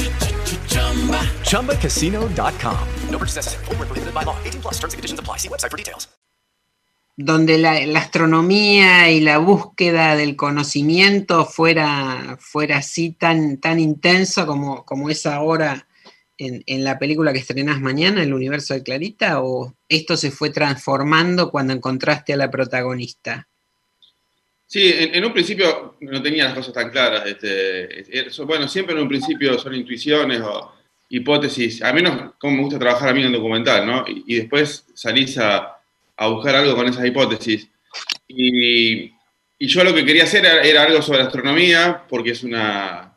Chumba. ChumbaCasino.com. No purchase necessary. Full prohibited by law. 18 plus terms and conditions apply. See website for details. donde la, la astronomía y la búsqueda del conocimiento fuera, fuera así tan, tan intenso como, como es ahora en, en la película que estrenás mañana, El universo de Clarita, o esto se fue transformando cuando encontraste a la protagonista? Sí, en, en un principio no tenía las cosas tan claras. Este, bueno, siempre en un principio son intuiciones o hipótesis, a menos como me gusta trabajar a mí en el documental, ¿no? Y, y después salís a, a, buscar algo con esas hipótesis. Y, y, yo lo que quería hacer era, era algo sobre astronomía, porque es una,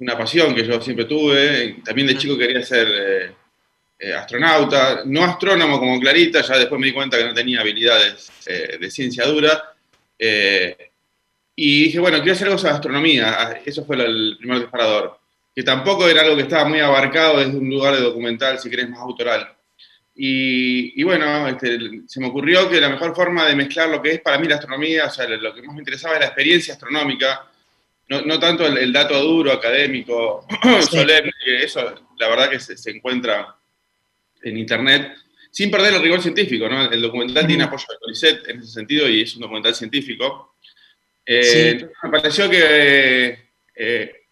una, pasión que yo siempre tuve. También de chico quería ser eh, eh, astronauta, no astrónomo como Clarita, ya después me di cuenta que no tenía habilidades eh, de ciencia dura. Eh, y dije, bueno, quiero hacer algo sobre astronomía. Eso fue el primer disparador. Que tampoco era algo que estaba muy abarcado desde un lugar de documental, si querés, más autoral. Y, y bueno, este, se me ocurrió que la mejor forma de mezclar lo que es para mí la astronomía, o sea, lo que más me interesaba es la experiencia astronómica, no, no tanto el, el, dato duro, académico, sí. solemne, que eso la verdad que se, se encuentra en internet, sin perder el rigor científico, ¿no? El documental tiene apoyo de CONICET en ese sentido y es un documental científico. Eh, sí. Me pareció que eh,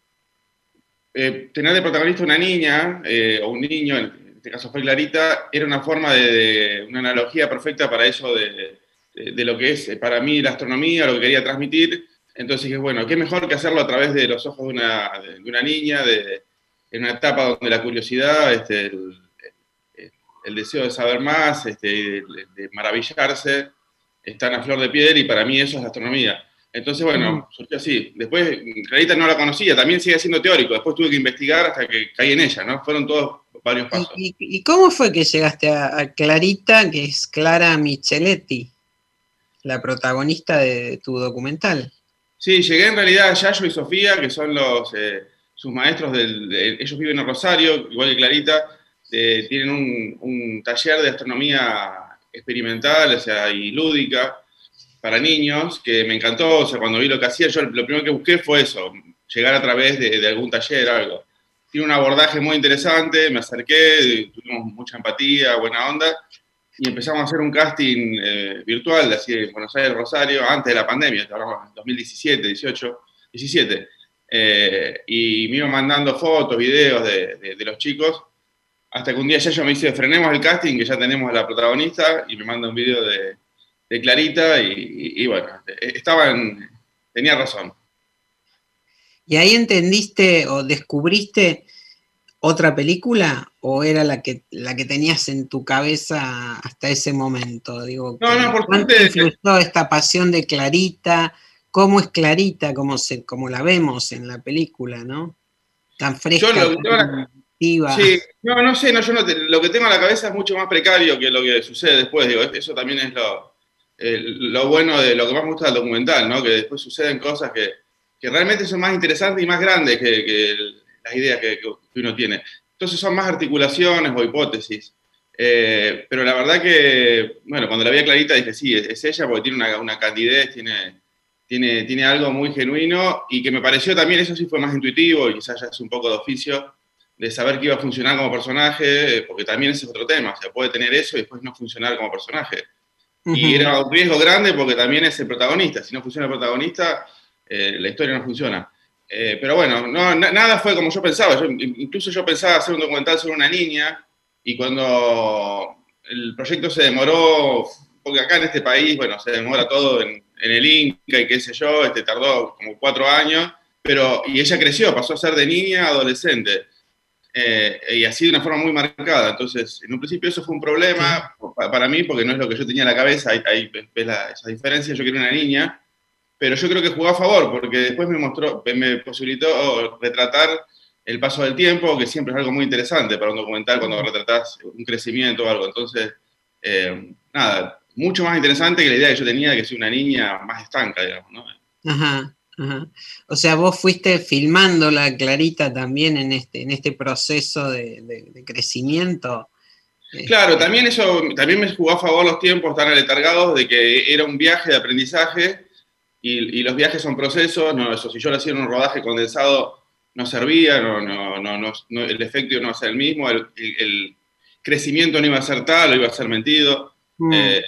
eh, tener de protagonista una niña o un niño, en este caso fue Clarita, era una forma de, de una analogía perfecta para eso de, de, de, lo que es para mí la astronomía, lo que quería transmitir. Entonces dije, bueno, qué mejor que hacerlo a través de los ojos de una, una niña, en una etapa donde la curiosidad, este, el, el deseo de saber más, este, de, de, maravillarse, están a flor de piel y para mí eso es la astronomía. Entonces, bueno, surgió así. Después, Clarita no la conocía, también sigue siendo teórico. Después tuve que investigar hasta que caí en ella, ¿no? Fueron todos varios pasos. ¿Y, y cómo fue que llegaste a, a, Clarita, que es Clara Micheletti, la protagonista de tu documental? Sí, llegué en realidad a Yayo y Sofía, que son los eh, sus maestros del. De, ellos viven en Rosario, igual que Clarita eh, tienen un, un, taller de astronomía experimental o sea, y lúdica para niños que me encantó. O sea, cuando vi lo que hacía, yo lo primero que busqué fue eso, llegar a través de, de algún taller, algo. Tiene un abordaje muy interesante, me acerqué, tuvimos mucha empatía, buena onda, y empezamos a hacer un casting eh, virtual de así en Buenos Aires, Rosario, antes de la pandemia, en 2017, 18, 17. Eh, y me iban mandando fotos, videos de, de, de los chicos, hasta que un día ya yo me dice, frenemos el casting, que ya tenemos a la protagonista, y me manda un video de, de Clarita, y, y, y, bueno, estaban, tenía razón. ¿Y ahí entendiste o descubriste otra película o era la que, la que tenías en tu cabeza hasta ese momento? Digo, no, no, por ¿cuánto suerte, influyó esta pasión de Clarita? ¿Cómo es Clarita como, se, como la vemos en la película, no? Tan fresca. Yo lo, Sí, no, no sé, no, yo no lo que tengo en la cabeza es mucho más precario que lo que sucede después, digo, eso también es lo, el, lo bueno de lo que más me gusta del documental, ¿no? Que después suceden cosas que, que realmente son más interesantes y más grandes que, las ideas que, uno tiene. Entonces son más articulaciones o hipótesis. Eh, pero la verdad que, bueno, cuando la vi a Clarita dije, sí, es, es ella porque tiene una, una candidez, tiene, tiene, tiene algo muy genuino y que me pareció también, eso sí fue más intuitivo y quizás ya es un poco de oficio, de saber que iba a funcionar como personaje, porque también ese es otro tema, o sea, puede tener eso y después no funcionar como personaje. Uh -huh. Y era un riesgo grande porque también es el protagonista, si no funciona el protagonista, eh, la historia no funciona. Eh, pero bueno, no, na nada fue como yo pensaba, yo, incluso yo pensaba hacer un documental sobre una niña, y cuando el proyecto se demoró, porque acá en este país, bueno, se demora todo en, en el Inca y qué sé yo, este, tardó como cuatro años, pero, y ella creció, pasó a ser de niña a adolescente eh, y así de una forma muy marcada. Entonces, en un principio eso fue un problema sí. para mí, porque no es lo que yo tenía en la cabeza, ahí, ahí ves la, esa diferencia, yo quería una niña, pero yo creo que jugó a favor, porque después me mostró, me posibilitó retratar el paso del tiempo, que siempre es algo muy interesante para un documental cuando retratás un crecimiento o algo. Entonces, eh, nada, mucho más interesante que la idea que yo tenía de que soy una niña más estanca, digamos, ¿no? Ajá. Ajá. O sea, vos fuiste filmando la Clarita también en este, en este proceso de, de, de crecimiento. Claro, también eso, también me jugó a favor los tiempos tan aletargados de que era un viaje de aprendizaje y, y los viajes son procesos, no, eso, si yo lo hacía en un rodaje condensado no servía, no, no, no, no el efecto no iba a ser el mismo, el, el, el, crecimiento no iba a ser tal, o iba a ser mentido. Mm. Eh,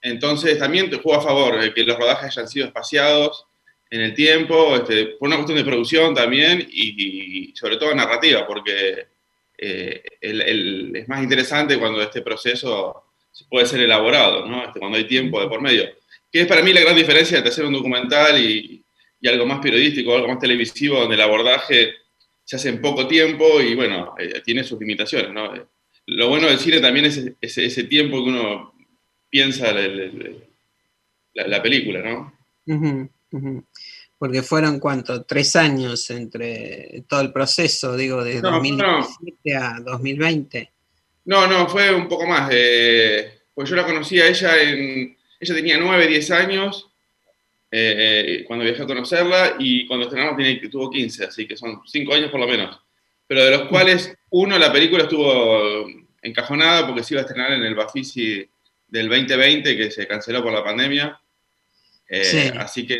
Entonces también te juego a favor que los rodajes hayan sido espaciados en el tiempo, este, por una cuestión de producción también y, y sobre todo narrativa, porque eh, el- el- es más interesante cuando este proceso puede ser elaborado, ¿no? Este, cuando hay tiempo de por medio. Que es para mí la gran diferencia entre hacer un documental y, y algo más periodístico, algo más televisivo, donde el abordaje se hace en poco tiempo y bueno, eh, tiene sus limitaciones, ¿no? Lo bueno del cine también es ese, ese- tiempo que uno piensa la, la- la- la película, ¿no? Ujú, ujú. Porque fueron cuánto, tres años entre todo el proceso, digo, de No, 2017 a 2020. No, no, fue un poco más. eh, pues yo la conocí a ella en. Ella tenía 9, 10 años eh, eh, cuando viajé a conocerla y cuando estrenamos tuvo 15, así que son 5 años por lo menos. Pero de los cuales uno, la película estuvo encajonada porque se iba a estrenar en el Bafisi del 2020 que se canceló por la pandemia. Eh, Sí. Así que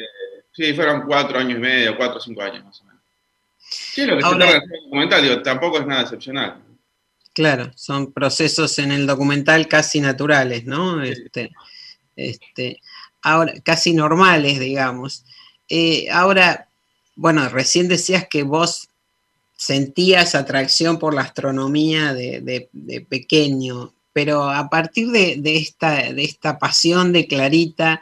sí, fueron 4 años y medio, 4 o 5 años más o menos. Sí, lo que Ahora- se en un documental, digo, tampoco es nada excepcional. Claro, son procesos en el documental casi naturales, ¿no? Este, este, ahora, casi normales, digamos. Eh, ahora, bueno, recién decías que vos sentías atracción por la astronomía de, de- de pequeño, pero a partir de, de esta, de esta pasión de Clarita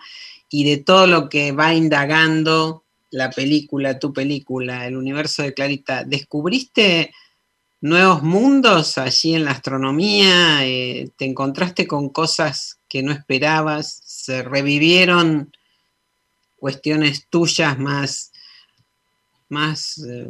y de todo lo que va indagando la película, tu película, el universo de Clarita, ¿descubriste nuevos mundos allí en la astronomía? Eh, ¿Te encontraste con cosas que no esperabas? ¿Se revivieron cuestiones tuyas más, más, eh,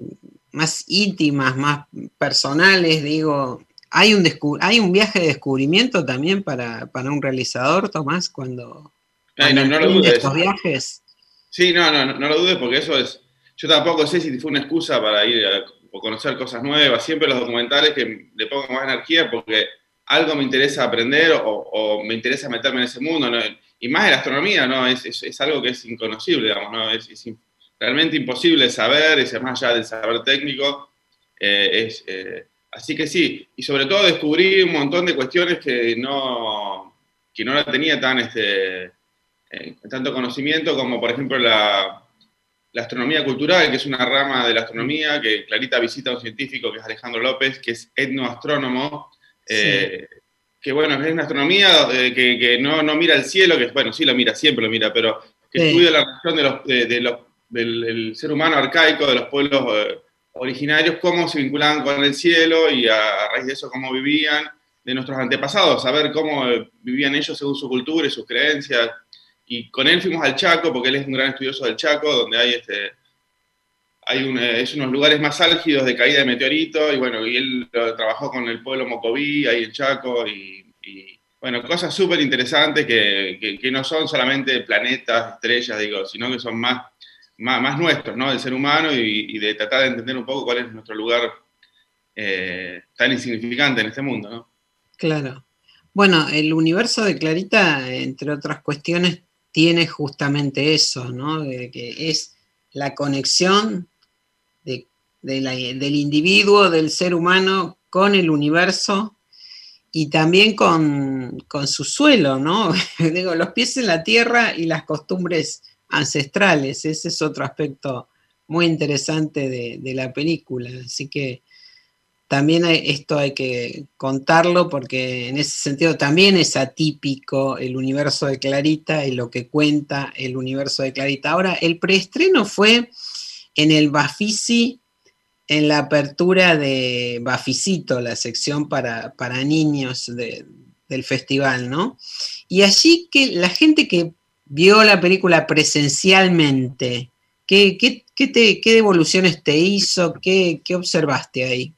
más íntimas, más personales? Digo, ¿hay un, ¿hay un viaje de descubrimiento también para, para un realizador, Tomás, cuando, Ay, no, lo dudes. estos viajes? Sí, no, no, no, no lo dudes porque eso es. Yo tampoco sé si fue una excusa para ir a, o conocer cosas nuevas. Siempre los documentales que le pongo más energía porque algo me interesa aprender o, o me interesa meterme en ese mundo. ¿no? Y más en la astronomía, ¿no? Es, es, es algo que es inconocible, digamos, ¿no? Es, realmente imposible saber, es más allá del saber técnico. eh, es, eh, así que sí, y sobre todo descubrí un montón de cuestiones que no, que no la tenía tan, este, eh, tanto conocimiento como por ejemplo la, la astronomía cultural, que es una rama de la astronomía, que Clarita visita a un científico que es Alejandro López, que es etnoastrónomo, eh, que bueno, es una astronomía eh, que, que no, no mira el cielo, que bueno, sí lo mira, siempre lo mira, pero que Sí. estudia la relación de los, de, de los- del, del ser humano arcaico, de los pueblos eh, originarios, cómo se vinculaban con el cielo y a, a raíz de eso cómo vivían, de nuestros antepasados, saber cómo vivían ellos según su cultura y sus creencias. Y con él fuimos al Chaco, porque él es un gran estudioso del Chaco, donde hay este, hay un, eh, es unos lugares más álgidos de caída de meteoritos, y bueno, y él trabajó con el pueblo Mocoví, ahí en Chaco, y, bueno, cosas súper interesantes que, que- no son solamente planetas, estrellas, digo, sino que son más, más, más nuestros, ¿no? Del ser humano y, y de tratar de entender un poco cuál es nuestro lugar eh, tan insignificante en este mundo, ¿no? Claro. Bueno, el universo de Clarita, entre otras cuestiones, tiene justamente eso, ¿no? Que es la conexión del individuo, del ser humano, con el universo y también con, con su suelo, ¿no? Digo, los pies en la tierra y las costumbres ancestrales. Ese es otro aspecto muy interesante de, de la película. Así que también esto hay que contarlo porque en ese sentido también es atípico el universo de Clarita y lo que cuenta el universo de Clarita. Ahora, el preestreno fue en el Bafisi, en la apertura de Bafisito, la sección para, para niños de- del festival, ¿no? Y allí que la gente que vio la película presencialmente, ¿qué, qué, qué qué devoluciones te hizo? ¿Qué, qué observaste ahí?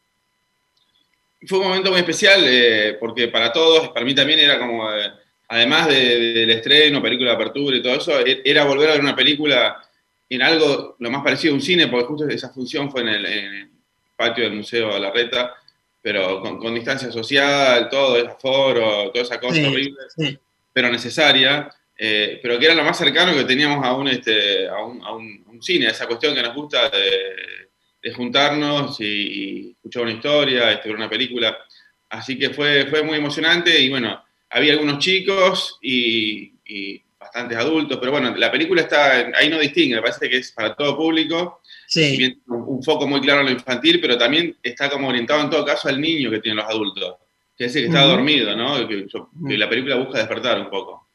Fue un momento muy especial eh, porque para todos, para mí también era como, eh, además de- del estreno, película de apertura y todo eso, e- era volver a ver una película en algo lo más parecido a un cine, porque justo esa función fue en el, en el patio del Museo de la Reta, pero con, con distancia social, todo, el aforo, toda esa cosa Sí, horrible, sí. pero necesaria, eh, pero que era lo más cercano que teníamos a un, este, a un, a un- a un cine, a esa cuestión que nos gusta de, de juntarnos y, y escuchar una historia, este, ver una película. Así que fue, fue muy emocionante y bueno, había algunos chicos y, y bastantes adultos, pero bueno, la película está, ahí no distingue, me parece que es para todo público, Sí. un, un foco muy claro en lo infantil, pero también está como orientado en todo caso al niño que tienen los adultos, que es el que está dormido, ¿no? Que, yo- que la película busca despertar un poco.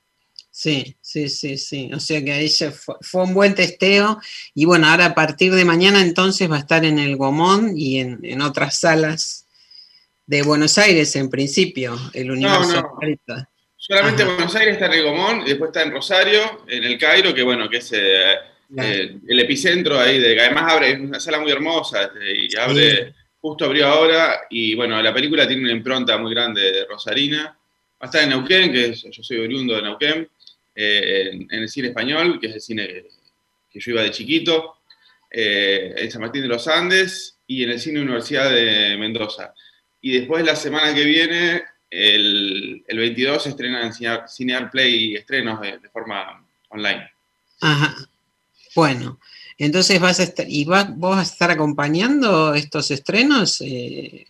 Sí, sí, sí, sí. O sea que ahí se fue, fue un buen testeo. Y bueno, ahora a partir de mañana entonces va a estar en el Gomón y en, en otras salas de Buenos Aires en principio, el universo. no. Clarita. Solamente Ajá. Buenos Aires está en el Gomón, y después está en Rosario, en el Cairo, que bueno, que es eh, Claro. eh, el epicentro ahí, de, que además abre, es una sala muy hermosa, este, y abre, justo abrió ahora, y bueno, la película tiene una impronta muy grande de Rosarina. Va a estar en Neuquén, que es- yo soy oriundo de Neuquén, eh, en, el cine español, que es el cine que, yo iba de chiquito, eh, en San Martín de los Andes, y en el cine Universidad de Mendoza. Y después la semana que viene, el, el 22, se estrena en Cinear, Play estrenos de, forma online. Ajá. Bueno, entonces vas a estar, ¿y va- vos vas a estar acompañando estos estrenos? Eh,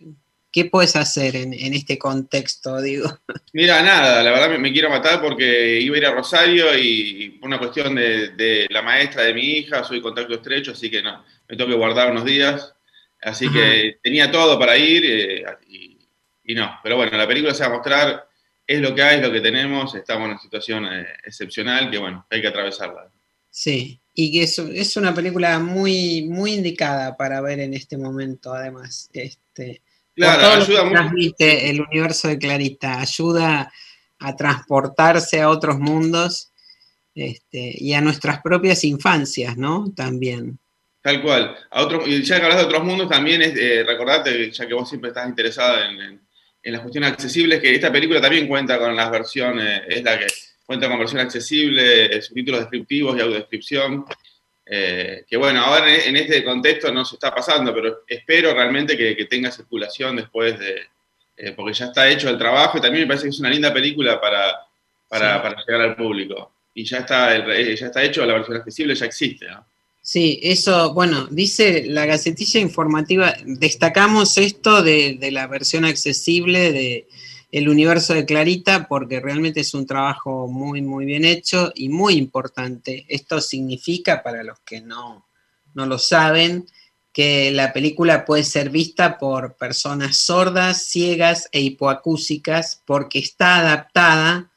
¿Qué puedes hacer en, en este contexto, digo? Mira, nada, la verdad me, me quiero matar porque iba a ir a Rosario y por una cuestión de, de la maestra de mi hija, soy contacto estrecho, así que no, me tengo que guardar unos días. Así que tenía todo para ir eh, y, y no. Pero bueno, la película se va a mostrar, es lo que hay, es lo que tenemos, estamos en una situación eh, excepcional que bueno, hay que atravesarla. Sí, y que es, es una película muy, muy indicada para ver en este momento, además. Este, Claro, todo lo ayuda que mucho. transmite el universo de Clarita, ayuda a transportarse a otros mundos este, y a nuestras propias infancias, ¿no? También. Tal cual. A otro, y ya que hablas de otros mundos, también es, eh, recordate, ya que vos siempre estás interesada en, en, en las cuestiones accesibles, que esta película también cuenta con las versiones, es la que cuenta con versión accesible, subtítulos descriptivos y audiodescripción. Eh, que bueno, ahora en, este contexto no se está pasando, pero espero realmente que, que tenga circulación después de. eh, porque ya está hecho el trabajo y también me parece que es una linda película para, para, Sí. para llegar al público. Y ya está, el- eh, ya está hecho, la versión accesible ya existe. ¿no? Sí, eso, bueno, dice la gacetilla informativa, destacamos esto de, de la versión accesible de El universo de Clarita porque realmente es un trabajo muy, muy bien hecho y muy importante. Esto significa, para los que no, no lo saben, que la película puede ser vista por personas sordas, ciegas e hipoacúsicas porque está adaptada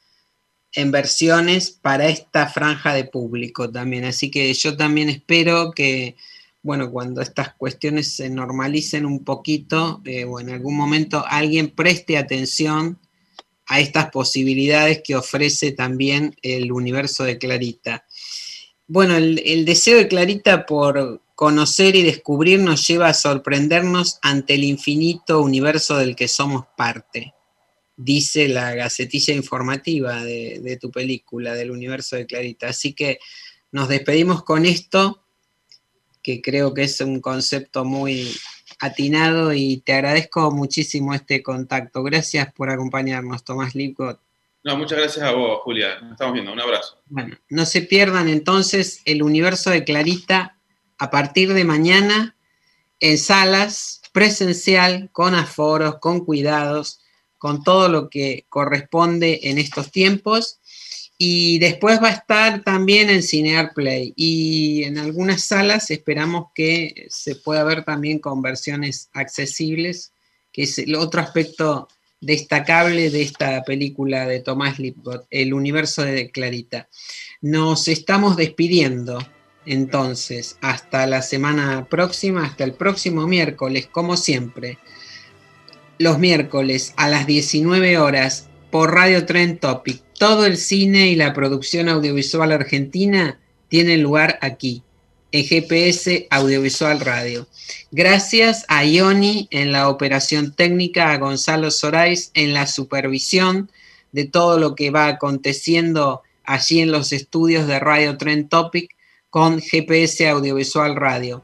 en versiones para esta franja de público también. Así que yo también espero que, bueno, cuando estas cuestiones se normalicen un poquito, eh, o en algún momento alguien preste atención a estas posibilidades que ofrece también el universo de Clarita. Bueno, el, deseo de Clarita por conocer y descubrir nos lleva a sorprendernos ante el infinito universo del que somos parte dice la gacetilla informativa de, tu película, del universo de Clarita. Así que nos despedimos con esto, que creo que es un concepto muy atinado y te agradezco muchísimo este contacto. Gracias por acompañarnos, Tomás Lipcott. No, muchas gracias a vos, Julia. Nos estamos viendo. Un abrazo. Bueno, no se pierdan entonces el universo de Clarita a partir de mañana en salas, presencial, con aforos, con cuidados con todo lo que corresponde en estos tiempos. Y después va a estar también en Cinear Play. Y en algunas salas esperamos que se pueda ver también con versiones accesibles, que es el otro aspecto destacable de esta película de Tomás Lipgott, El universo de Clarita. Nos estamos despidiendo entonces hasta la semana próxima, hasta el próximo miércoles, como siempre los miércoles a las 19 horas por Radio Trend Topic. Todo el cine y la producción audiovisual argentina tienen lugar aquí, en GPS Audiovisual Radio. Gracias a Ioni en la operación técnica, a Gonzalo Sorais en la supervisión de todo lo que va aconteciendo allí en los estudios de Radio Trend Topic con GPS Audiovisual Radio.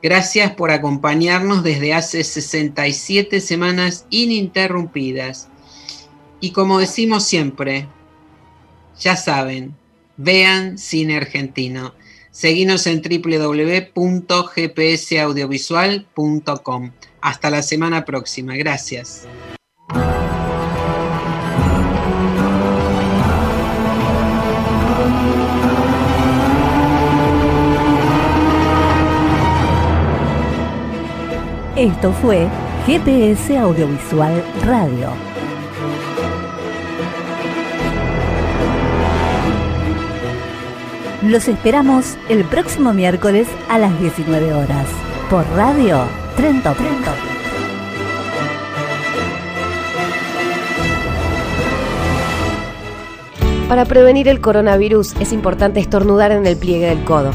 Gracias por acompañarnos desde hace 67 semanas ininterrumpidas. Y como decimos siempre, ya saben, vean cine argentino. Seguinos en www.gpsaudiovisual.com. Hasta la semana próxima. Gracias. Esto fue GPS Audiovisual Radio. Los esperamos el próximo miércoles a las 19 horas por Radio Trento Trento. Para prevenir el coronavirus es importante estornudar en el pliegue del codo.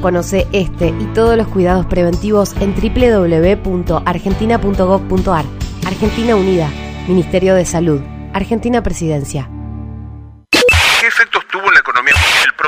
Conoce este y todos los cuidados preventivos en www.argentina.gov.ar. Argentina Unida, Ministerio de Salud, Argentina Presidencia.